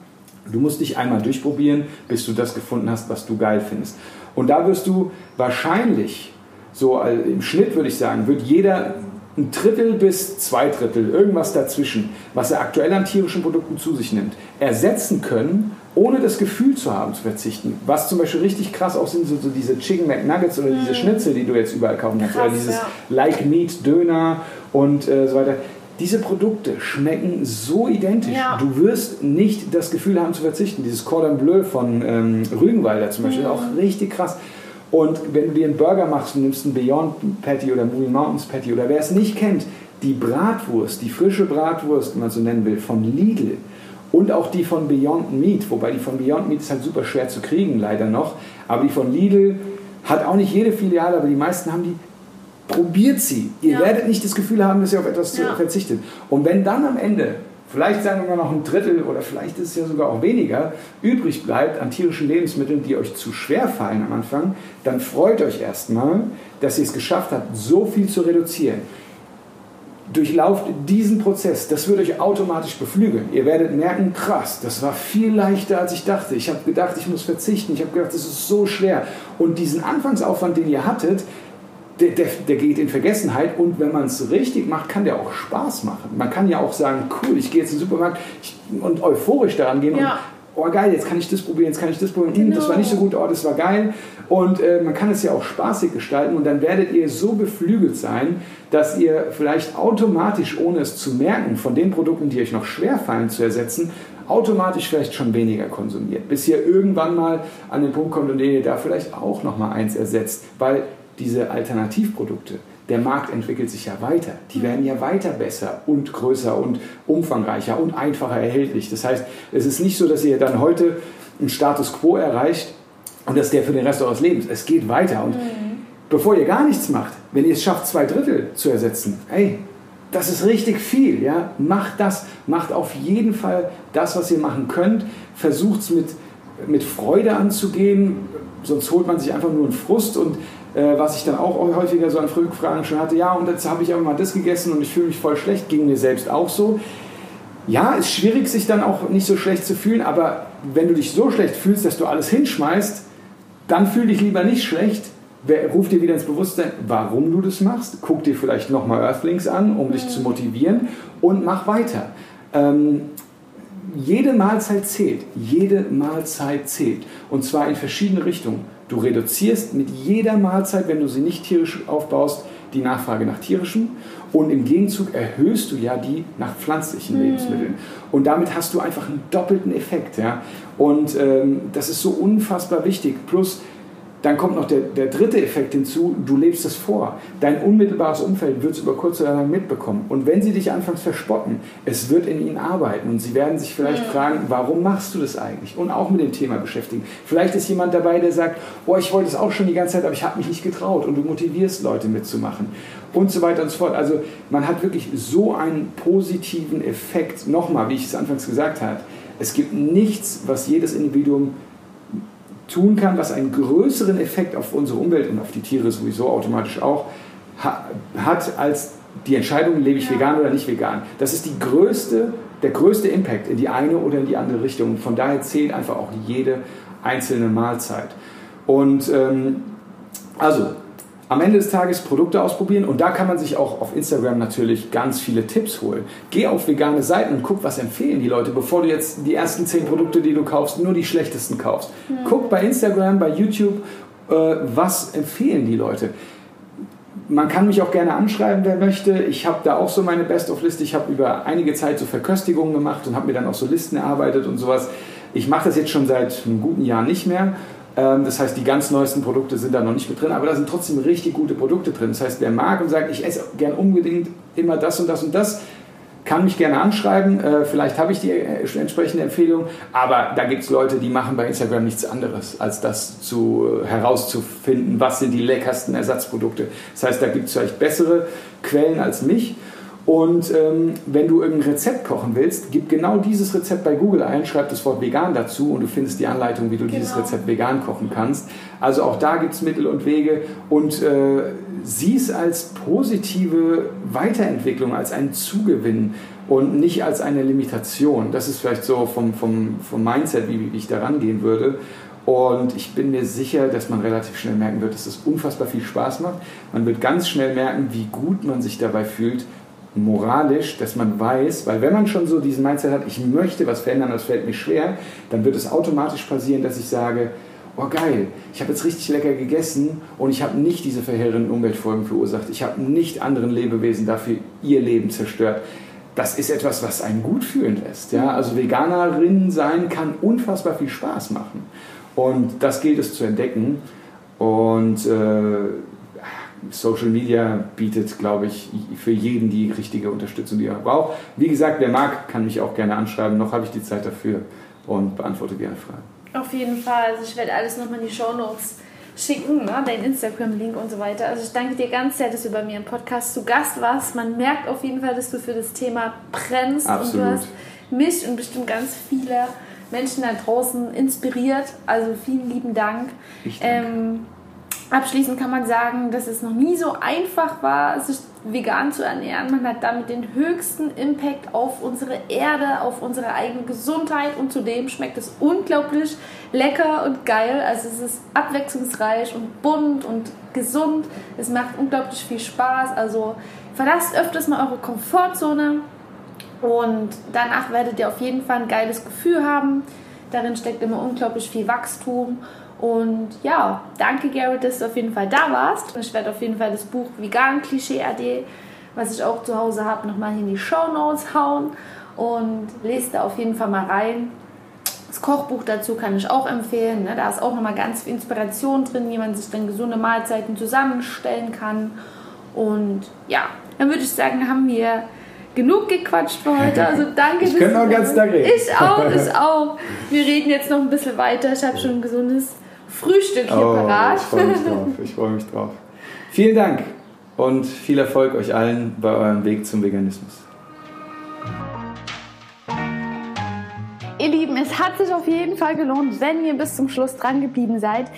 Du musst dich einmal durchprobieren, bis du das gefunden hast, was du geil findest. Und da wirst du wahrscheinlich, so im Schnitt würde ich sagen, wird jeder ein Drittel bis zwei Drittel, irgendwas dazwischen, was er aktuell an tierischen Produkten zu sich nimmt, ersetzen können, ohne das Gefühl zu haben, zu verzichten. Was zum Beispiel richtig krass auch sind, so, so diese Chicken McNuggets oder diese mm. Schnitzel, die du jetzt überall kaufen kannst, krass, oder dieses ja. Like Meat Döner und äh, so weiter diese Produkte schmecken so identisch. Ja. Du wirst nicht das Gefühl haben zu verzichten. Dieses Cordon Bleu von ähm, Rügenwalder zum Beispiel mhm. ist auch richtig krass. Und wenn du dir einen Burger machst und nimmst einen Beyond Patty oder Moving Mountains Patty oder wer es nicht kennt, die Bratwurst, die frische Bratwurst, wenn man so nennen will, von Lidl und auch die von Beyond Meat, wobei die von Beyond Meat ist halt super schwer zu kriegen, leider noch, aber die von Lidl hat auch nicht jede Filiale, aber die meisten haben die probiert sie. Ihr ja. werdet nicht das Gefühl haben, dass ihr auf etwas ja. verzichtet. Und wenn dann am Ende, vielleicht sagen wir mal noch ein Drittel oder vielleicht ist es ja sogar auch weniger, übrig bleibt an tierischen Lebensmitteln, die euch zu schwer fallen am Anfang, dann freut euch erstmal, dass ihr es geschafft habt, so viel zu reduzieren. Durchlauft diesen Prozess, das wird euch automatisch beflügeln. Ihr werdet merken, krass, das war viel leichter, als ich dachte. Ich habe gedacht, ich muss verzichten. Ich habe gedacht, das ist so schwer. Und diesen Anfangsaufwand, den ihr hattet, der, der, der, geht in Vergessenheit und wenn man es richtig macht, kann der auch Spaß machen. Man kann ja auch sagen, cool, ich gehe jetzt in den Supermarkt und euphorisch daran gehen ja. und oh geil, jetzt kann ich das probieren, jetzt kann ich das probieren, genau. das war nicht so gut, oh, das war geil. Und äh, man kann es ja auch spaßig gestalten und dann werdet ihr so beflügelt sein, dass ihr vielleicht automatisch, ohne es zu merken, von den Produkten, die euch noch schwer fallen zu ersetzen, automatisch vielleicht schon weniger konsumiert, bis ihr irgendwann mal an den Punkt kommt, in dem ihr da vielleicht auch noch mal eins ersetzt, weil diese Alternativprodukte, der Markt entwickelt sich ja weiter. Die mhm. werden ja weiter besser und größer und umfangreicher und einfacher erhältlich. Das heißt, es ist nicht so, dass ihr dann heute einen Status quo erreicht und das ist der für den Rest eures Lebens. Es geht weiter. Und mhm. bevor ihr gar nichts macht, wenn ihr es schafft, zwei Drittel zu ersetzen, ey, das ist richtig viel. Ja? Macht das, macht auf jeden Fall das, was ihr machen könnt. Versucht es mit, mit Freude anzugehen, sonst holt man sich einfach nur einen Frust und äh, was ich dann auch häufiger so an Rückfragen schon hatte, ja, und jetzt habe ich aber mal das gegessen und ich fühle mich voll schlecht, ging mir selbst auch so. Ja, ist schwierig, sich dann auch nicht so schlecht zu fühlen, aber wenn du dich so schlecht fühlst, dass du alles hinschmeißt, dann fühl dich lieber nicht schlecht, ruf dir wieder ins Bewusstsein, warum du das machst. Guck dir vielleicht nochmal Earthlings an, um dich zu motivieren und mach weiter. Ähm, jede Mahlzeit zählt. Jede Mahlzeit zählt. Und zwar in verschiedene Richtungen. Du reduzierst mit jeder Mahlzeit, wenn du sie nicht tierisch aufbaust, die Nachfrage nach tierischem und im Gegenzug erhöhst du ja die nach pflanzlichen mhm. Lebensmitteln. Und damit hast du einfach einen doppelten Effekt. Ja? Und ähm, das ist so unfassbar wichtig. Plus, dann kommt noch der, der dritte Effekt hinzu, du lebst es vor. Dein unmittelbares Umfeld wird es über kurz oder lang mitbekommen. Und wenn sie dich anfangs verspotten, es wird in ihnen arbeiten und sie werden sich vielleicht mhm. fragen, warum machst du das eigentlich? Und auch mit dem Thema beschäftigen. Vielleicht ist jemand dabei, der sagt, oh, ich wollte es auch schon die ganze Zeit, aber ich habe mich nicht getraut. Und du motivierst Leute mitzumachen. Und so weiter und so fort. Also man hat wirklich so einen positiven Effekt. Nochmal, wie ich es anfangs gesagt habe, es gibt nichts, was jedes Individuum tun kann, was einen größeren Effekt auf unsere Umwelt und auf die Tiere sowieso automatisch auch hat, als die Entscheidung, lebe ich ja. vegan oder nicht vegan. Das ist die größte, der größte Impact in die eine oder in die andere Richtung. Von daher zählt einfach auch jede einzelne Mahlzeit. Und ähm, also am Ende des Tages Produkte ausprobieren und da kann man sich auch auf Instagram natürlich ganz viele Tipps holen. Geh auf vegane Seiten und guck, was empfehlen die Leute, bevor du jetzt die ersten zehn Produkte, die du kaufst, nur die schlechtesten kaufst. Mhm. Guck bei Instagram, bei YouTube, äh, was empfehlen die Leute. Man kann mich auch gerne anschreiben, wer möchte. Ich habe da auch so meine Best-of-Liste. Ich habe über einige Zeit so Verköstigungen gemacht und habe mir dann auch so Listen erarbeitet und sowas. Ich mache das jetzt schon seit einem guten Jahr nicht mehr das heißt, die ganz neuesten Produkte sind da noch nicht mit drin, aber da sind trotzdem richtig gute Produkte drin. Das heißt, wer mag und sagt, ich esse gern unbedingt immer das und das und das, kann mich gerne anschreiben. Äh, vielleicht habe ich die äh, entsprechende Empfehlung, aber da gibt es Leute, die machen bei Instagram nichts anderes, als das zu, herauszufinden, was sind die leckersten Ersatzprodukte. Das heißt, da gibt es vielleicht bessere Quellen als mich. Und ähm, wenn du irgendein Rezept kochen willst, gib genau dieses Rezept bei Google ein, schreib das Wort vegan dazu und du findest die Anleitung, wie du genau. dieses Rezept vegan kochen kannst. Also auch da gibt es Mittel und Wege und äh, sieh es als positive Weiterentwicklung, als einen Zugewinn und nicht als eine Limitation. Das ist vielleicht so vom, vom, vom Mindset, wie, wie ich da rangehen würde. Und ich bin mir sicher, dass man relativ schnell merken wird, dass es unfassbar viel Spaß macht. Man wird ganz schnell merken, wie gut man sich dabei fühlt, moralisch, dass man weiß, weil wenn man schon so diesen Mindset hat, ich möchte was verändern, das fällt mir schwer, dann wird es automatisch passieren, dass ich sage, oh geil, ich habe jetzt richtig lecker gegessen und ich habe nicht diese verheerenden Umweltfolgen verursacht, ich habe nicht anderen Lebewesen dafür ihr Leben zerstört. Das ist etwas, was einen gut fühlen lässt. Ja? Also Veganerin sein kann unfassbar viel Spaß machen. Und das gilt es zu entdecken. Und äh, Social Media bietet, glaube ich, für jeden die richtige Unterstützung, die er braucht. Wie gesagt, wer mag, kann mich auch gerne anschreiben. Noch habe ich die Zeit dafür und beantworte gerne Fragen. Auf jeden Fall. Also ich werde alles nochmal in die Show Notes schicken, ne? deinen Instagram-Link und so weiter. Also ich danke dir ganz sehr, dass du bei mir im Podcast zu Gast warst. Man merkt auf jeden Fall, dass du für das Thema brennst Absolut. und du hast mich und bestimmt ganz viele Menschen da draußen inspiriert. Also vielen lieben Dank. Ich danke. Ähm, Abschließend kann man sagen, dass es noch nie so einfach war, sich vegan zu ernähren. Man hat damit den höchsten Impact auf unsere Erde, auf unsere eigene Gesundheit und zudem schmeckt es unglaublich lecker und geil. Also es ist abwechslungsreich und bunt und gesund. Es macht unglaublich viel Spaß. Also verlasst öfters mal eure Komfortzone und danach werdet ihr auf jeden Fall ein geiles Gefühl haben. Darin steckt immer unglaublich viel Wachstum und ja, danke Garrett, dass du auf jeden Fall da warst. Ich werde auf jeden Fall das Buch Vegan Klischee AD, was ich auch zu Hause habe, nochmal in die Show Notes hauen und lese da auf jeden Fall mal rein. Das Kochbuch dazu kann ich auch empfehlen. Ne? Da ist auch nochmal ganz viel Inspiration drin, wie man sich dann gesunde Mahlzeiten zusammenstellen kann. Und ja, dann würde ich sagen, haben wir genug gequatscht für heute. Also danke. Ich könnte noch ganzen Tag reden. Ich auch, ich auch. Wir reden jetzt noch ein bisschen weiter. Ich habe schon ein gesundes Frühstück hier oh, parat. Ich freue mich drauf. Ich freue mich drauf. Vielen Dank und viel Erfolg euch allen bei eurem Weg zum Veganismus. Ihr Lieben, es hat sich auf jeden Fall gelohnt, wenn ihr bis zum Schluss dran geblieben seid.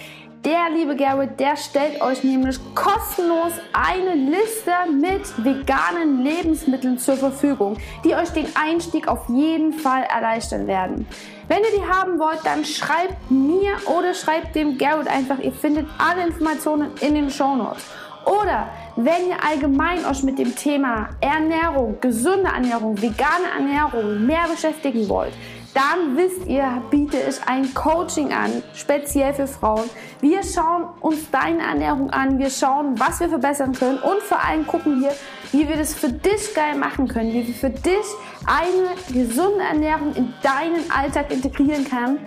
Der liebe Garrett, der stellt euch nämlich kostenlos eine Liste mit veganen Lebensmitteln zur Verfügung, die euch den Einstieg auf jeden Fall erleichtern werden. Wenn ihr die haben wollt, dann schreibt mir oder schreibt dem Garrett einfach. Ihr findet alle Informationen in den Show Notes. Oder wenn ihr allgemein euch mit dem Thema Ernährung, gesunde Ernährung, vegane Ernährung mehr beschäftigen wollt, dann wisst ihr, biete ich ein Coaching an, speziell für Frauen. Wir schauen uns deine Ernährung an, wir schauen, was wir verbessern können und vor allem gucken wir, wie wir das für dich geil machen können, wie wir für dich eine gesunde Ernährung in deinen Alltag integrieren können,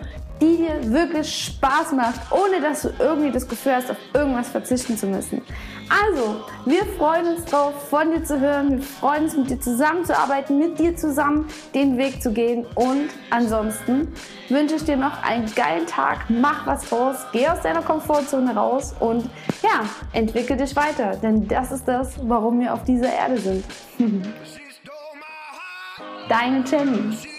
die dir wirklich Spaß macht, ohne dass du irgendwie das Gefühl hast, auf irgendwas verzichten zu müssen. Also, wir freuen uns drauf, von dir zu hören. Wir freuen uns, mit dir zusammenzuarbeiten, mit dir zusammen den Weg zu gehen. Und ansonsten wünsche ich dir noch einen geilen Tag. Mach was draus, geh aus deiner Komfortzone raus und ja, entwickel dich weiter. Denn das ist das, warum wir auf dieser Erde sind. Deine Jenny.